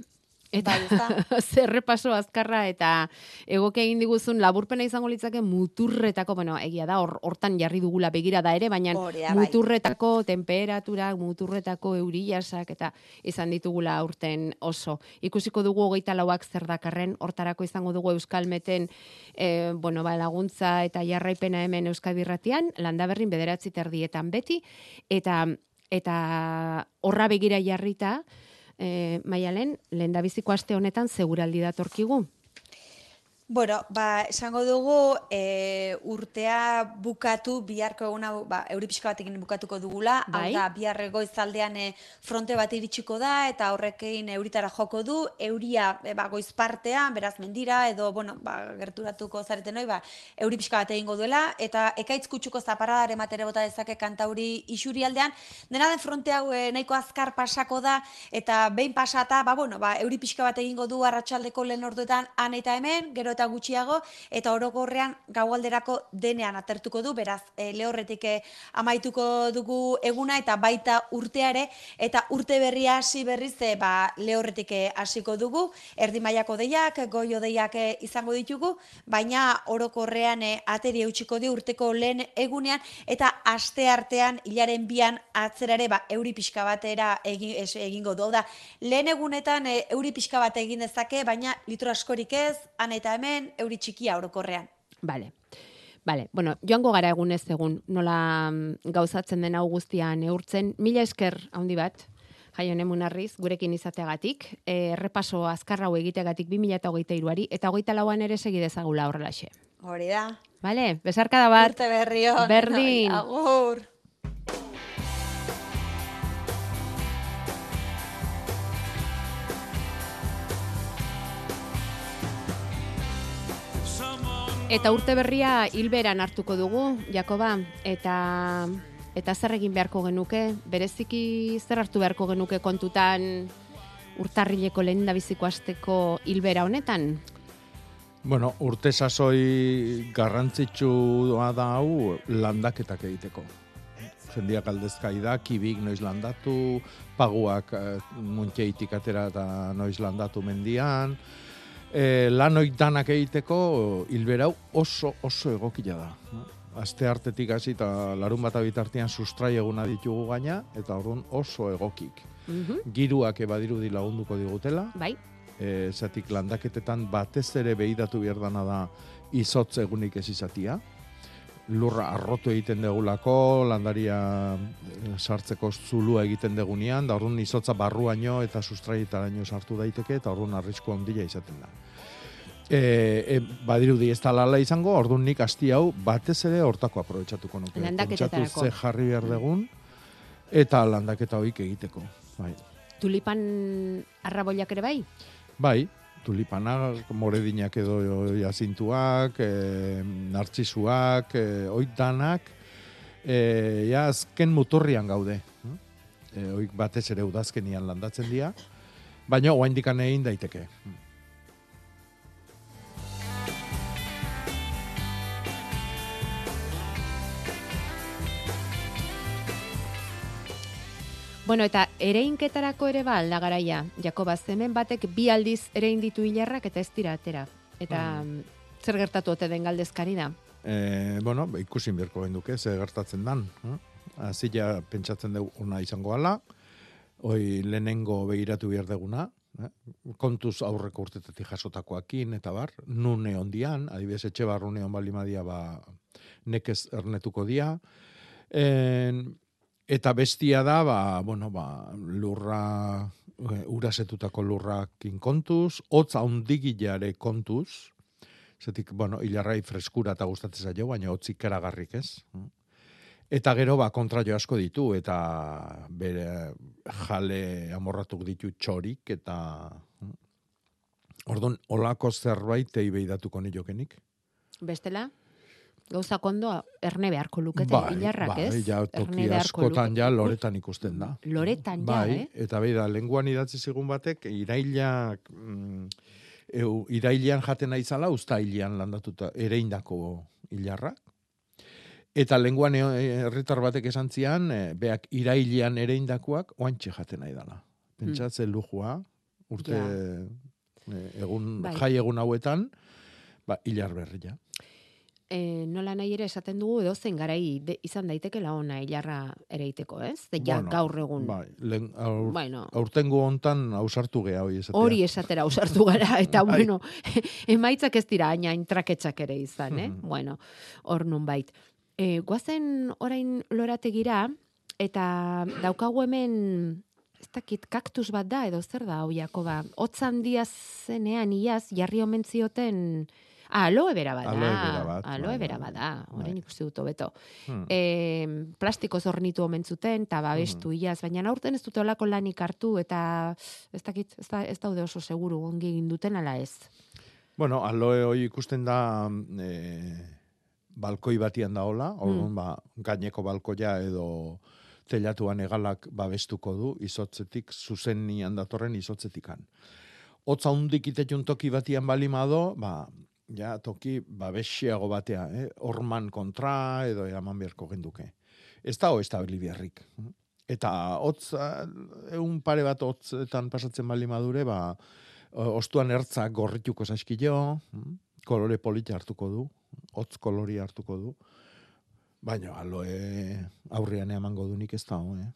Eta Bai, zer repaso azkarra eta egoke egin diguzun laburpena izango litzake muturretako, bueno, egia da, hor- hortan jarri dugula begira da ere, baina Hori da, bai. muturretako temperaturak, muturretako euriasak eta izan ditugula aurten oso. Ikusiko dugu hogeita lauak zer dakarren, hortarako izango dugu Euskalmeten e, bueno, ba, laguntza eta jarraipena hemen Euskadi Irratian, landaberrin bederatzi terdietan beti, eta eta horra begira jarrita, e, maialen, lehen aste honetan seguraldi datorkigu. Bueno, ba, esango dugu e, urtea bukatu biharko eguna ba, euri pixka batekin bukatuko dugula. Bai. Hau da, bihar goizaldean e, fronte bat iritsiko da eta horrekin euritara joko du. Euria e, ba, goiz partean, beraz mendira edo bueno, ba, gerturatuko zareten hoi, ba, euri pixka bat egingo duela. Eta ekaitz kutsuko zaparadar ematere bota dezake kantauri isuri aldean. Dena den fronte hau e, nahiko azkar pasako da eta behin pasata, ba, bueno, ba, euri pixka bat egingo du arratsaldeko lehen orduetan han eta hemen, gero eta gutxiago, eta orokorrean gaualderako denean atertuko du, beraz, e, lehorretik e, amaituko dugu eguna eta baita urteare, eta urte berria hasi berriz e, ba, lehorretik hasiko dugu, erdi mailako deiak, goio deiak izango ditugu, baina orokorrean e, ateri eutxiko di urteko lehen egunean, eta aste artean, hilaren bian atzerare, ba, euri pixka batera egin, es, egingo du. Da, lehen egunetan e, euri pixka bat egin dezake, baina litro askorik ez, han eta hemen, euri txikia orokorrean. Vale. Vale, bueno, joango gara egunez egun, nola mm, gauzatzen den hau guztia neurtzen. Mila esker handi bat, Jaion emunarriz, gurekin izateagatik, e, errepaso azkar hau egiteagatik 2023ari, eta hogeita lauan ere segi dezagula horrelaxe. Hori da. Vale, besarkada bat. Urte berri. Berdin. Agur. Eta urte berria hilberan hartuko dugu, Jakoba, eta eta zer egin beharko genuke, bereziki zer hartu beharko genuke kontutan urtarrileko lehen biziko asteko hilbera honetan? Bueno, urte sasoi garrantzitsua da hau landaketak egiteko. Jendiak aldezkai da, kibik noiz landatu, paguak eh, muntxeitik atera eta noiz landatu mendian. E, lanoik danak egiteko hilberau oso oso egokila da. Aste hartetik hasi eta larun bat bitartean sustrai eguna ditugu gaina, eta orduan oso egokik. Giruak ebadirudi lagunduko digutela, Bai, e, zatik landaketetan batez ere behidatu behar dana da izotz egunik ez izatia. Lurra arrotu egiten degulako, landaria sartzeko zulua egiten degunean, da orduan izotza barruaino eta sustraietaraino sartu daiteke, eta orduan arrisku handia izaten da. E, e, badirudi ez talala izango, orduan nik asti hau batez ere hortako aprobetsatuko nuke. Landaketetarako. Ze jarri behar degun, eta landaketa hoik egiteko. Bai. tulipan arraboiak ere bai? Bai, tulipanak, moredinak edo jazintuak, e, nartzisuak, e, oit danak, e, ja azken muturrian gaude. E, oik batez ere udazkenian landatzen dira, baina oaindikan egin daiteke. Bueno, eta ereinketarako ere ba alda garaia. Jakoba, hemen batek bi aldiz erein ditu hilarrak eta ez dira atera. Eta mm. zer gertatu ote den galdezkari da? E, bueno, ba, ikusin berko genduke, ze gertatzen dan. Eh? Hazi ja pentsatzen dugu ona izango ala, hoi lehenengo begiratu behar deguna, eh? kontuz aurreko urtetetik jasotakoakin, eta bar, nune ondian, adibidez etxe barrune on balimadia ba, nekez ernetuko dia, en, eta bestia da, ba, bueno, ba, lurra, e, urasetutako lurrakin kontuz, hotz haundigilare kontuz, zetik, bueno, hilarrai freskura eta gustatzen zaio, baina hotzik karagarrik ez. Eta gero, ba, kontraio asko ditu, eta bere jale amorratuk ditu txorik, eta Orduan, olako zerbait tei behidatuko niokenik. Bestela? Gauza kondo erne beharko lukete hilarrak, bai, ez? ja, toki askotan ja loretan ikusten da. Loretan ja, bai, eh? eta beida, lenguan idatzi zigun batek, irailak, mm, eu, irailean jaten naizala, uztailean landatuta, ereindako hilarrak. Eta lenguan e- herritar batek esan zian, e, beak irailean ereindakoak oantxe jaten nahi dala. Pentsatze lujua, urte e, egun, Bai. jai egun hauetan, ba, hilar berria. E, nola nahi ere esaten dugu edo zen garai de, izan daitekela ona hilarra ereiteko, ez? Ze ja Bueno, gaur egun. Bai, lehen, aur, Bueno. aurtengo hontan ausartu gea hori esatea. Hori esatera ausartu gara, eta Bai. bueno, emaitzak ez dira aina intraketxak ere izan, eh? Mhm. Bueno, hor nun bait. E, guazen orain lorategira, eta daukagu hemen, ez dakit, kaktus bat da, edo zer da, hau Jakoba? Otzan diaz zenean, iaz, jarri omen zioten, aloe bera bada. Aloe vera bat, Aloe bai, bera bai. bada. Orain ikusi dut hobeto. Hmm. E, plastiko zornitu omen zuten, eta babestu iaz, baina aurten ez dute olako lanik hartu, eta ez dakit, ez, da, ez daude oso seguru ongi egin duten ala ez. Bueno, aloe hoi ikusten da e, balkoi batian da hola, orduan Mm. ba, gaineko balkoia edo telatuan egalak babestuko du izotzetik, zuzenian datorren izotzetikan. Hotza hundik itetun toki batian balimado, ba, ja, toki babesiago batea, eh? orman kontra edo eraman beharko genduke. Ez da ho estabili beharrik. Eta hotz, egun pare bat hotzetan pasatzen bali madure, ba, ostuan ertzak gorrituko zaskilo, mm, kolore polita hartuko du, hotz kolori hartuko du, baina aloe aurrean emango du nik ez da, eh?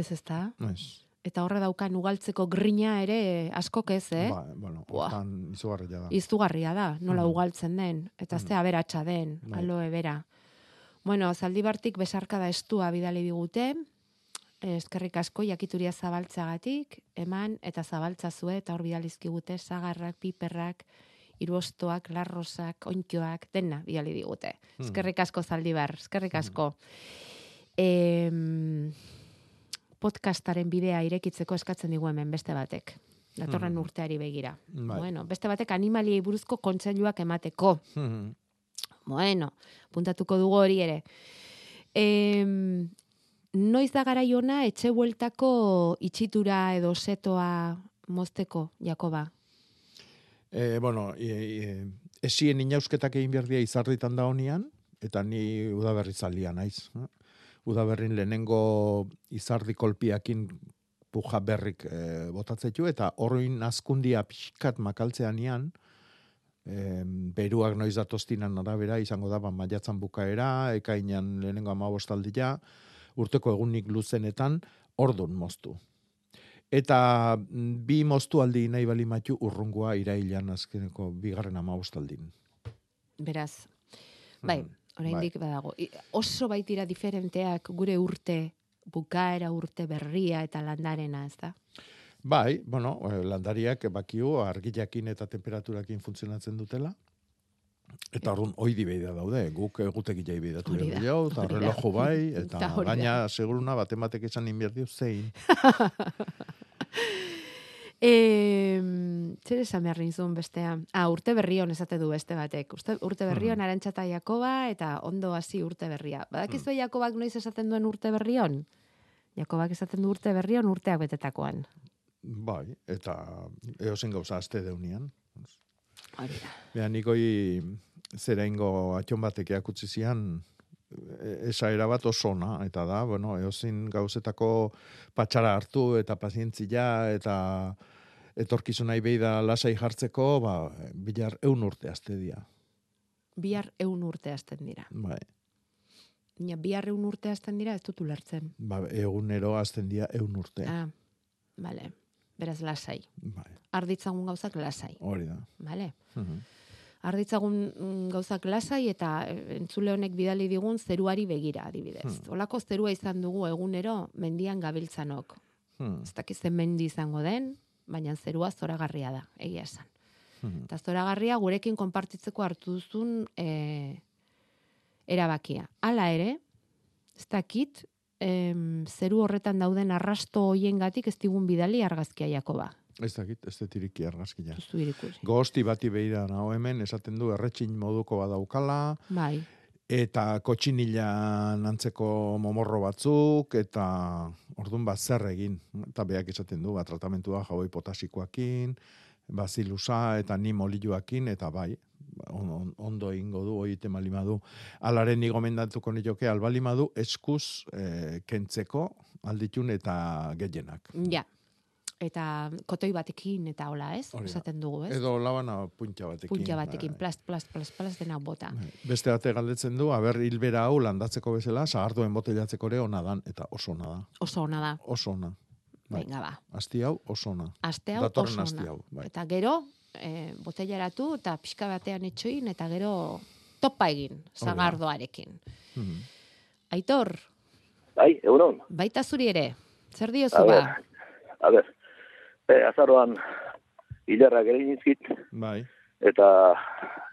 Ez ez da? Ez. Eta horre daukan ugaltzeko grina ere askok ez, eh? Ba, bueno, hortan izugarria da. Izugarria da, nola Mhm. ugaltzen den, eta ze aberatsa den, Bai. aloe bera. Bueno, zaldibartik besarkada estua bidali digute, eskerrik asko jakituria zabaltzagatik, eman eta zabaltzazue eta hor bidalizkigute sagarrak, piperrak, iruostoak, larrosak, ointioak, dena bidali digute. Hmm. Eskerrik asko zaldibar, eskerrik asko. Em, podcastaren bidea irekitzeko eskatzen digu hemen beste batek. Datorren Hmm. urteari begira. Bai. Bueno, beste batek animaliei buruzko kontseiluak emateko. Mhm. Bueno, puntatuko dugu hori ere. Em, noiz da garaiona etxe bueltako itxitura edo setoa mozteko, Jakoba? E, bueno, e, e, esien inausketak egin behar dira izarritan da honian, eta ni udaberri zalia naiz. Eh? Udaberrin lehenengo izardi kolpiakin puja berrik e, botatzeitu, eta horrein azkundia pixkat makaltzean nian, e, beruak noiz datoztinan arabera, izango da, ba, maiatzan bukaera, ekainan lehenengo amabostaldia, urteko egunik luzenetan, ordun moztu. Eta mm, bi moztu aldi nahi bali matu urrungua irailan azkeneko bigarren amabostaldin. Beraz, bai, oraindik badago. I- Oso baitira diferenteak gure urte, bukaera urte berria eta landarena, ez da? Bai, bueno, eh, landariak bakiu argilakin eta temperaturakin funtzionatzen dutela. Eta orduan oidi beida daude, guk egutegi jai behar dugu, eta relojo bai, eta gaina seguruna batematek esan inberdio zein. E, zer esan behar nizun bestea? Ah, urte berrion esate du beste batek. Uste, urte berrion, Mhm. arantxa eta Jakoba, eta ondo hasi urte berria. Badakizu Jakobak noiz esaten duen urte berrion? Jakobak esaten du urte berrion urteak betetakoan. Bai, eta eozen gauza aste deunian. Hori da. Beha, nikoi zera ingo atxon batek eakutzi zian, esaera bat oso ona, eta da, bueno, eozin gauzetako patxara hartu eta pazientzia eta etorkizunai beida lasai jartzeko, ba, bilar eun urte azte dia. Bihar eun urte hasten dira. Bai, Baina bihar eun urte hasten dira ez dut ulertzen. ba, egunero azten dia eun urte. Ah, bale. Beraz lasai. Bai, Arditzagun gauzak lasai. hori da. Bale. Mhm. Arditzagun mm, gauzak lasai eta eh, entzule honek bidali digun zeruari begira adibidez. Hmm. Olako zerua izan dugu egunero mendian gabiltzanok. Hmm. Ez dakiz mendi izango den, baina zerua zoragarria da, egia esan. Mhm. Eta zoragarria gurekin konpartitzeko hartu duzun e, erabakia. Hala ere, ez dakit, em, zeru horretan dauden arrasto hoiengatik ez digun bidali argazkia Jakoba. Ez dakit, ez dut iriki argazkia. Zuzu ikusi. Gosti bati behira naho hemen, esaten du erretxin moduko badaukala, Bai. eta kotxinilan antzeko momorro batzuk, eta ordun bat zer egin. Eta beak esaten du, ba, tratamentua jaboi potasikoakin, bazilusa eta ni moliluakin, eta bai, on, on, ondo egingo du, hori temalima Alaren ni gomendatuko nioke, albalima du, eskuz eh, kentzeko alditun eta gehienak. Ja. Eta kotoi batekin eta hola, ez? Esaten dugu, ez? Edo labana puntxa batekin. Punta batekin, bai. plast, plast, plast, plast dena bota. Beste bate galdetzen du, aber hilbera hau landatzeko bezala, sagarduen botelatzeko ere ona dan, eta oso ona da. Oso ona da. Oso ona. Bai. Venga, ba. Asti hau oso ona. Aste hau Datorren oso asti ona. hau, bai. Eta gero, e, botellaratu eta pixka batean etxoin, eta gero topa egin, zagardoarekin. Mhm. Aitor, Bai, egunon. baita zuri ere, zer diozu ba? a ber, e, azaroan hilarrak ere inizkit, Bai. eta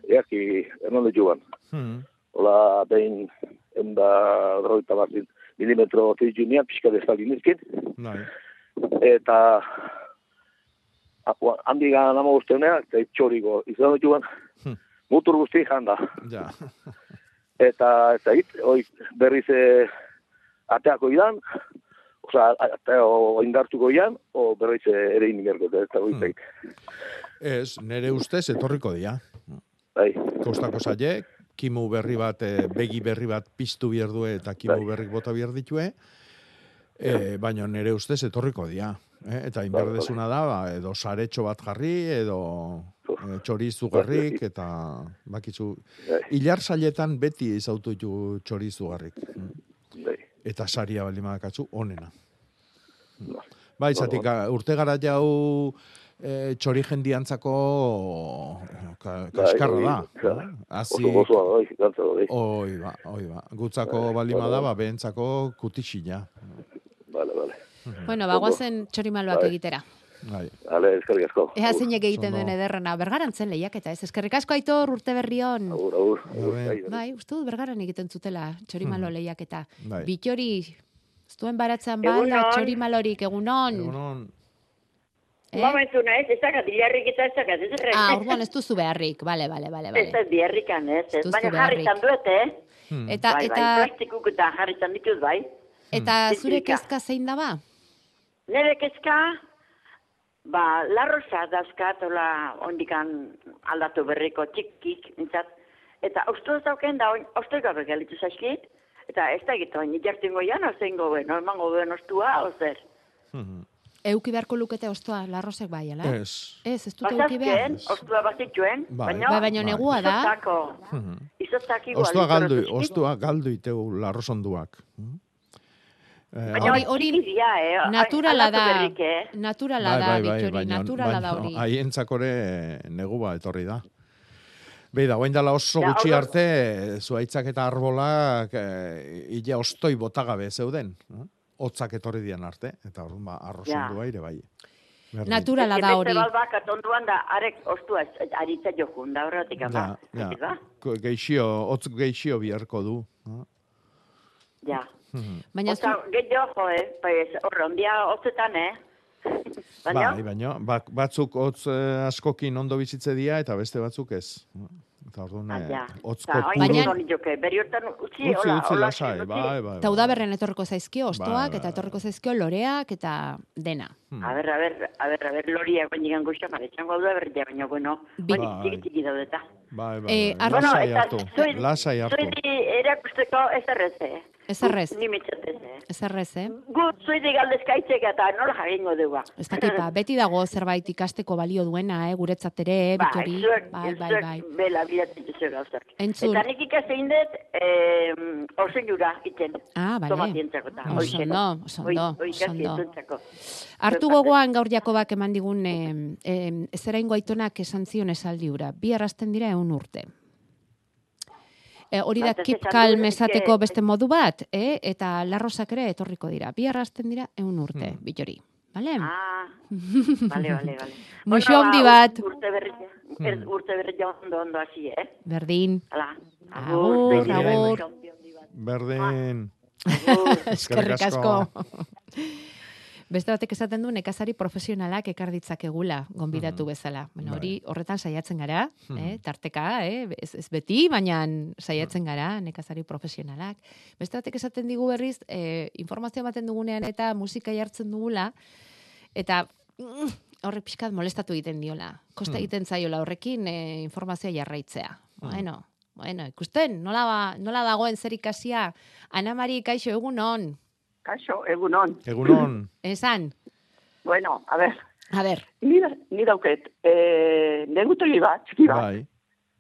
eaki ernon joan. Hmm. Hola, behin, enda droita bat milimetro teijunia, pixka destal inizkit, Bai. eta handi gana nama guzteunea, eta txoriko izan dut joan, Hmm. mutur guzti janda. Ja. Eta, eta hit, berriz e, ateako idan, oza, ate, o, indartuko idan, o berriz eh, ere inimerko, eta Hmm. Ez, nere ustez etorriko dira. Bai. Kostako zaie, kimu berri bat, eh, begi berri bat piztu du eta kimu Bai. berrik bota behar ditue, e, baina nere ustez etorriko dira. Eh? Eta inberdezuna da, ba, edo saretxo bat jarri, edo e, txorizugarrik, eta bakizu, hilar sailetan beti izautu ditu txorizugarrik. Bai. Eta saria bali madakatzu, onena. Bai, zatik, urte gara jau e, txori jendiantzako ka, kaskarra da. Bai, Hazi, Oso bai, bai. Oi, ba, oi, ba. Gutzako balima da, ba, behentzako kutixila. Bale, bale. Bueno, bagoazen txorimaloak Bai. egitera. Bai. Bale, eskerrik asko. Ea zeinek egiten duen ederrena. Bergarantzen lehiaketa, ez? Eskerrik asko aitor urte berrion. Agur, agur. agur. Bai, Bai, uste dut bergaran egiten zutela txorimalo lehiaketa. Bai. Bitori, ez duen baratzen bala txorimalorik, egunon. Egunon. Eh? Momentu naiz, ez dakat biharrik eta ez dakat, ez errek. Ah, orduan ez duzu beharrik, bale, bale, bale, Ez bale. da biharrikan, ez, ez. Baina beharrik. jarritan duet, eh? Hmm. Eta, bai, eta, bai, plastikuk eta jarritan ditut, bai. eta Hmm. zure Kezka. kezka zein da ba? Nere kezka, ba, larrosa dauzkat, hola, ondikan aldatu berriko txikik, nintzat. Eta ustu ez dauken da, ustu gabe galitu zaizkit. Eta ez da egitu, hain jartzen goian, ozein goben, no, emango goben ostua, ozer. Euki beharko lukete ostoa, larrosek bai, ala? Ez. Ez, ez dute euki behar. Ostua bazituen, Bai. baina... Bai, baina negua da. Izotako, izotak igual. Ostua galdu, ostua galdu iteu larrosonduak. Eh, Baina Hori- hori dira, eh? Naturala da, berrik, eh? naturala bai, da, bai, bai, naturala da hori. Haientzakore negu ba etorri da. Beida, guain dela oso Ja, gutxi arte, zuaitzak eta arbolak e, ile ostoi botagabe zeuden. eh? Hotzak etorri dian arte, eta orduan ba, arrosondua ere bai. Berdin. Naturala da hori. bat bakat onduan da, arek ostua aritza jokun, da horretik ama. Ja, da? ja. Ko- Geixio, hotz geixio biharko du. eh? Ja. Mhm. Baina Oza, gehiago, jo, eh? Pues, horre, ondia hotzetan, eh? Baina, Bai, baina bak, batzuk hotz eh, askokin ondo bizitze dira eta beste batzuk ez. Eta orduan ah, eh, hotzko puro... ondo joke, beri hortan utzi, Utzi, hola, utzi, hola, lasai, utzi. bai, bai. Eta udaberren etorriko zaizkio ostoak, Bai, eta etorriko zaizkio loreak, eta dena. A ber, a ber, a ber, a ber, loriak baina gango xamar, etxango da berria, baina, bueno, baina Bai. txiki txiki daudeta. Bai, bai, Eh, bai. arro- Lasai hartu, lasai hartu. Zuidi erakusteko ez errez, eh? Ez errez. Ni mitzatez, eh? Ez errez, eh? Gu, zuidi galdezkaitzek eta nola jagingo dugu. Ez dakit, ba, beti dago zerbait ikasteko balio duena, eh, guretzat ere, eh, Bai, bitori. Bai, bai, zuek bai. bela bilatzen duzu gauzak. Entzun. Eta nik ikasein dut, eh, ozen jura, iten. Ah, bale. Tomatientzako eta. Oso hoizen. ondo, oso Hoi- ondo, hoi oso ikasi ondo. entzuntzako. Hartu gogoan gaur Jakobak eman digun eh, eh, ezeraingo aitonak esan zion esaldi hura. Bi arrasten dira eun urte. E, hori da keep calm esateko beste modu bat, eh? eta larrosak ere etorriko dira. Bi arrasten dira eun urte, Hmm. bitori. Bale? Ah, bale, bale, bale. Muixo Bueno, handi ba, bat. Urte berri, er, Hmm. urte berri ondo, ondo hasi, eh? Berdin. Hala. Agur, agur. Berdin. Eskerrik asko. Beste batek esaten du nekazari profesionalak ekar ditzakegula gonbidatu bezala. Bueno, Bai. hori horretan saiatzen gara, Mhm. eh, tarteka, eh, ez, ez beti, baina saiatzen gara nekazari profesionalak. Beste batek esaten digu berriz, eh, informazio ematen dugunean eta musika jartzen dugula, eta mm, horrek pixkat molestatu egiten diola. Kosta Hmm. egiten zaiola horrekin eh, informazioa jarraitzea. Bueno, bueno, ikusten, nola, ba, nola dagoen zer ikasia, Anamari, kaixo, egun on. Kaixo, egunon. Egunon. Esan, Bueno, a ver, a ber, ni, ni dauket, e, negutegi bat, txiki bat, Bai,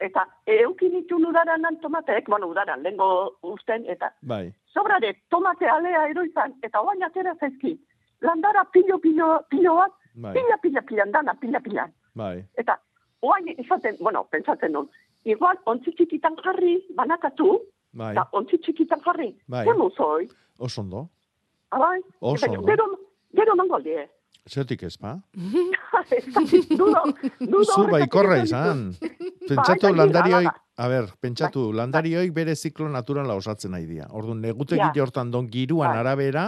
eta eukin ditu udaran tomateek, bueno, udaran, lengo usten, eta bai. sobrare tomate alea eroizan, eta oain atera zaizki, landara pilo, pilo, pilo bat, Bai. pila, pila, pila, dana, pila, pila. Bai. Eta oain izaten, bueno, pentsatzen nun, igual, ontzi txikitan jarri, banakatu, Bai. eta ontzi txikitan jarri, Bai. zer muzoi, Oso ondo. Abai? Oso ondo. Gero, gero mango die. Zeotik ez, ba? dudo, dudo Zu baikorra egiten izan. Pentsatu Bai, bai, landarioik, bai, a ber, pentsatu, landarioik bere ziklo naturala osatzen nahi dira. Orduan, negutegi Ja. hortan don giruan Bai. arabera,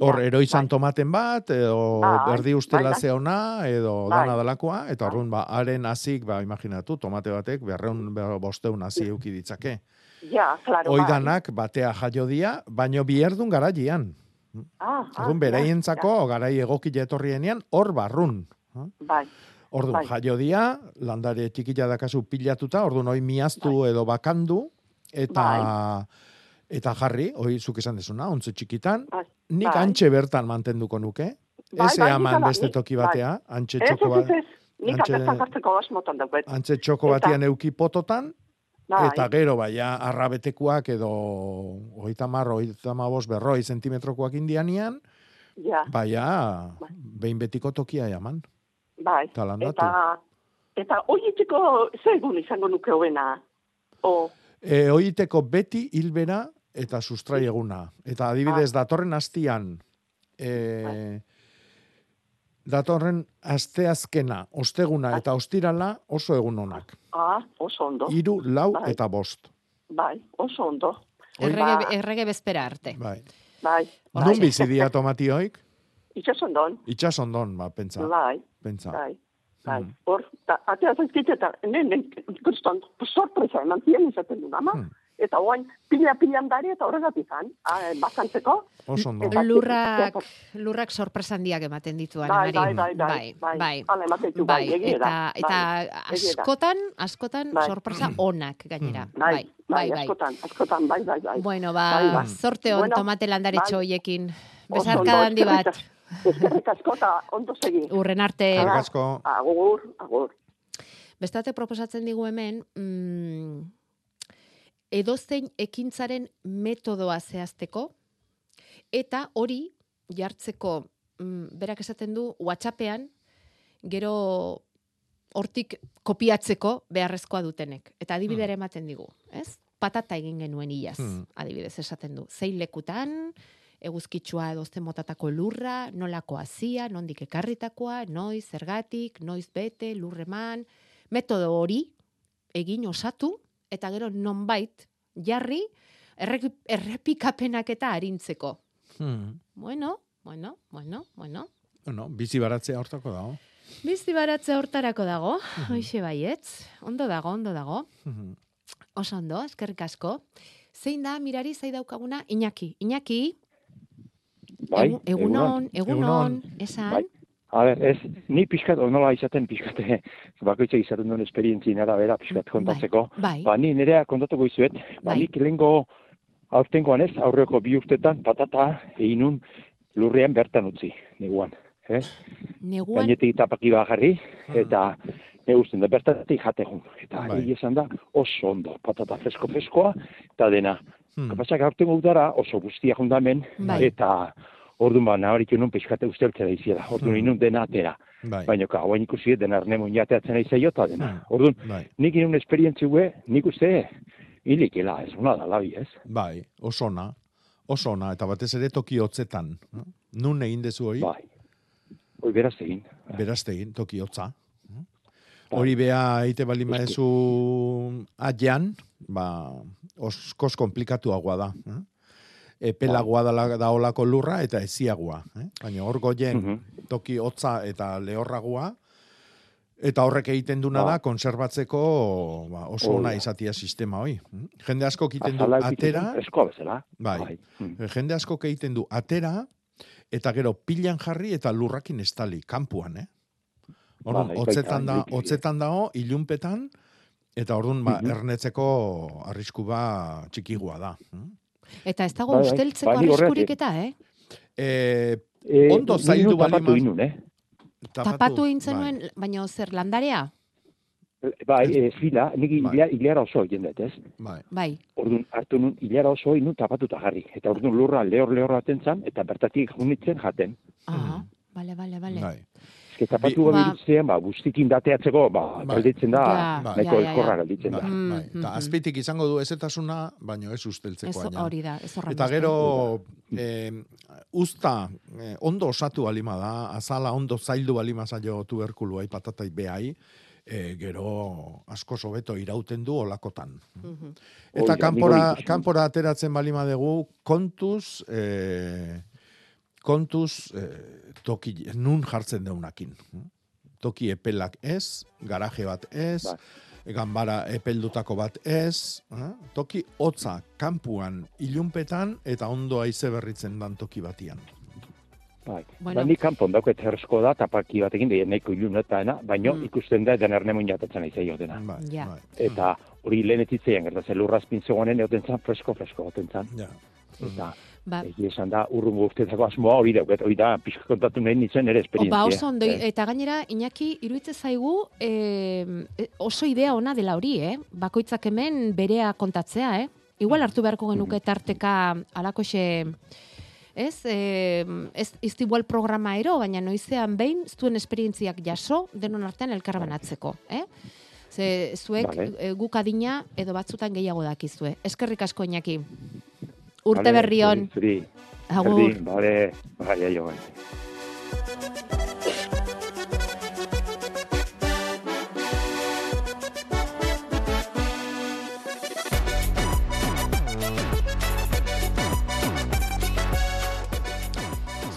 hor eroizan tomaten bat, edo Bai, berdi ustela bai, bai. zeona, edo Bai. dana dalakoa, eta orduan, ba, haren azik, ba, imaginatu, tomate batek, berreun, ber- bosteun hasi euki ditzake. Ja, claro, bai. Oidanak, batea jaio dia, baino bierdun garaian. Ah, ah, Orduan, beraientzako, garai egokile etorrienean, hor barrun. Bai. Orduan, Bai. jaio dia, landare txikila dakazu pilatuta, orduan hoi miaztu edo bakandu, eta Bai. eta jarri, hoi zuk esan dezuna, ontze txikitan, nik bai. antxe bertan mantenduko nuke, Bai, ez bai, ala- beste toki bai. batea, antxe txoko, ba, ez. Nik antxe- asmotan dauket. antxe txoko batian euki pototan, Bai. eta gero, baia, arrabetekoak edo hogeita marro, hogeita mabos, berroi zentimetrokoak indianian, Ja, baia, behin betiko tokia jaman. bai. Eta. Eta, eta horietiko ze egun izango nuke hoena? O, E, oiteko beti hilbera eta sustrai eguna. Eta adibidez, datorren hastian, e, datorren asteazkena, osteguna eta ostirala oso egun onak. Ah, oso ondo. Hiru, lau Bai. eta bost. Bai, oso ondo. Errege, errege bezpera arte. Bai. Bai. Nun bizi dia tomatioik? Itxasondon. Itxasondon, ba, pentsa. Bai. Pentsa. Bai. Bai. Hor, ta, atea zaizkit eta, ne, ne, sorpresa eman ziren izaten duen, ama. Eta oain, pila-pilan dari eta horregatik zan, ah, bakantzeko. Oso ondo. Lurrak, lurrak sorpresa handiak ematen ditu, Bai, bai, bai, bai, bai. bai. Ditu, bai, egia eta, eta bai, askotan, askotan Bai. sorpresa onak gainera. Bai, Bai, bai, bai. askotan, askotan, bai, bai, bai. Bueno, ba, Bai, bai. zorte on Bueno, tomate landaretxo bai. hoiekin. Oso Besarka ondo, handi bat. eskerrik as- Eskerrik asko eta ondo segi. Urren arte. Agur, agur. Bestate proposatzen digu hemen, mm, edozein ekintzaren metodoa zehazteko, eta hori jartzeko, mm, berak esaten du, WhatsAppean, gero hortik kopiatzeko beharrezkoa dutenek. Eta adibidere ematen digu, ez? Patata egin genuen iaz, Hmm. adibidez esaten du. Zein lekutan, eguzkitsua edo motatako lurra, nolako hazia, nondik ekarritakoa, noiz, zergatik, noiz bete, lurreman, metodo hori egin osatu, eta gero nonbait jarri errepikapenak eta arintzeko. Hmm. Bueno, bueno, bueno, bueno. Bueno, bizi baratzea hortako dago. Bizi baratze hortarako dago, hoixe baietz. Ondo dago, ondo dago. Mhm. Oso ondo, eskerrik asko. Zein da, mirari, zai daukaguna? Iñaki, Iñaki, Bai, egu- egunon, egunon, esan? Bai. A ber, ez, ni pixkat, nola izaten pixkate, bakoitza izaten duen esperientzien arabera pixkat kontatzeko. bai. Ba, ni nerea kontatuko izuet, ba, Bai. nik lehengo aurtengoan ez, aurreko bi urtetan patata eginun lurrean bertan utzi, neguan. Eh? Neguan, Gainetik tapaki bat jarri, eta ne usten da bertatik jatehun. Eta Bai. esan da oso ondo, patata fresko-freskoa, eta dena. Hmm. Kapasak aurtengo udara oso guztia jundamen, Bai. eta orduan ba, nabarik nun pixkate usteltzera iziela. Orduan Hmm. inun dena atera. Bai. Baina, ka, hauain ikusi dena arnemun jateatzen nahi zaio, eta dena. Hmm. Orduan, Bai. nik inun esperientzi gue, nik uste, hilikela, ez ona da, labi, ez? Bai, oso ona. Oso ona, eta batez ere toki hotzetan. Nun egin dezu hori? Bai. Hoi beraz egin. Beraz egin, toki hotza. Hori bea eite bali maezu atjan, ba, oskos komplikatuagoa da. Eh? Epelagoa da, da olako lurra eta eziagoa. Eh? Baina hor goien Mhm. toki hotza eta lehorragoa, eta horrek egiten duna Ba. da, konservatzeko ba, oso ona da. izatia sistema hoi. Jende asko egiten du atera, du, freskoa bezala. Bai. Bai. Hmm. Jende asko egiten du atera eta gero pilan jarri eta lurrakin estali kanpuan, eh? Orduan, Bai, hotzetan da, baita, nik- hotzetan dago ilunpetan eta orduan ba, Mhm. ernetzeko arrisku ba txikigua da. Eta ez dago Bai, bai. usteltzeko Ba, ni arriskurik eta, eh? Eh, Eh, ondo ni zaildu bali tapatu inun, eh? Tapatu egin bai. zenuen, baina zer landarea? Bai, e, fila, nik hilea, hileara oso egin dut, ez? Bai. Bai. Orduan, hartu nun, hileara oso inun tapatuta jarri. Eta orduan lurra lehor-lehor baten zan, eta bertatik junitzen jaten. Aha, bale, bale, bale. Bai. Eske tapatu Bi- gabe Ba- iruditzen, ba, guztikin dateatzeko, ba, Bai. galditzen da, Ja, Bai. nahiko ja, ja, elkorra galditzen da. Bai, Mm, bai. Eta mhm. azpitik izango du ezetasuna, baino ez usteltzeko Ez baina. hori da, ez Eta gero, eh, usta, eh, ondo osatu balima da, azala ondo zaildu balima zaio tuberkuluai, patatai behai, eh, gero asko sobeto irauten du olakotan. Mhm. Eta Hori da, kanpora, kanpora ateratzen balima dugu, kontuz, eh, kontuz eh, toki, nun jartzen deunakin. Toki epelak ez, garaje bat ez, Bai. ganbara epeldutako bat ez, eh? toki hotza kanpuan ilunpetan eta ondo aize berritzen dan toki batian. Bai. Bueno. Ba, nik kanpon dauket herrezko da, tapaki batekin, da nahiko ilunetaena, baino Mm. ikusten da den ernemun jatatzen nahi zaio dena. Bai, Ja. bai. Eta hori lehen etzitzeian gertatzen lurrazpin zegoenen egoten zan, fresko-fresko egoten zan. Ja. Eta Ba, esan da, urrungo urtetako asmoa hori dauket, hori da, pixka kontatu nahi nintzen ere esperientzia. ba oso ondo, Eh, eta gainera, Iñaki, iruitze zaigu, eh, oso idea ona dela hori, eh? Bakoitzak hemen berea kontatzea, eh? Igual hartu beharko genuke tarteka alakoxe, ez? Eh, ez iztibual programa ero, baina noizean behin, zuen esperientziak jaso, denon artean elkarbanatzeko, eh? Ze zuek Vale. e, guk adina edo batzutan gehiago dakizue. Eskerrik asko Iñaki. Urte Vale, berri on. zuri- zuri. Agur. Bale, bai, aio, bai.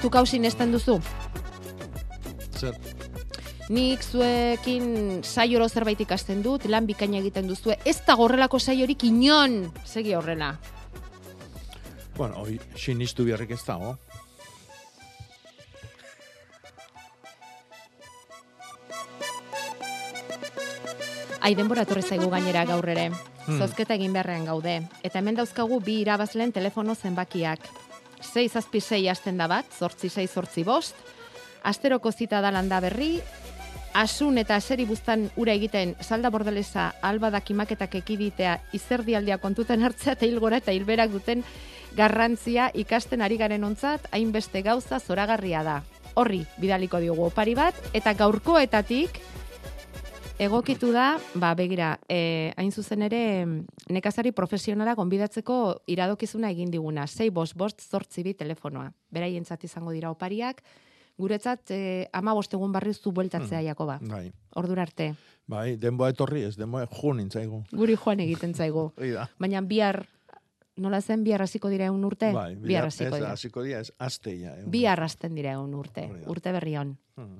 Zuk hau sinesten duzu? Zer? Nik zuekin saioro zerbait ikasten dut, lan bikaina egiten duzu. Ez da gorrelako saiorik inon, segi horrela. Bueno, hoi, sinistu biharrik ez dago. Ai, denbora etorri zaigu gainera gaur ere. Hmm. Zozketa egin beharrean gaude. Eta hemen dauzkagu bi irabazleen telefono zenbakiak. 6 zazpi 6 hasten da bat, zortzi 6 zortzi bost. Asteroko zita da landa berri, asun eta aseri buztan ura egiten salda bordelesa alba da kimaketak ekiditea izerdialdia kontutan hartzea eta hilgora eta hilberak duten garrantzia ikasten ari garen ontzat hainbeste gauza zoragarria da. Horri, bidaliko diogu opari bat, eta gaurkoetatik egokitu da, ba, begira, e, hain zuzen ere, nekazari profesionala gonbidatzeko iradokizuna egin diguna. Sei bost, bost, zortzi bi telefonoa. Beraientzat izango dira opariak, guretzat e, ama bostegun barriz zu bueltatzea, Hmm. Jakoba. Bai. Ordura arte. Bai, denboa etorri ez, denboa jo nintzaigu. Guri joan egiten zaigu. Baina bihar, nola zen, bihar hasiko dira egun urte? Bai, bihar hasiko ez, dira. hasiko dira, ez, asteia. eh. Bihar hasten dira egun urte, urte berri hon. Hmm.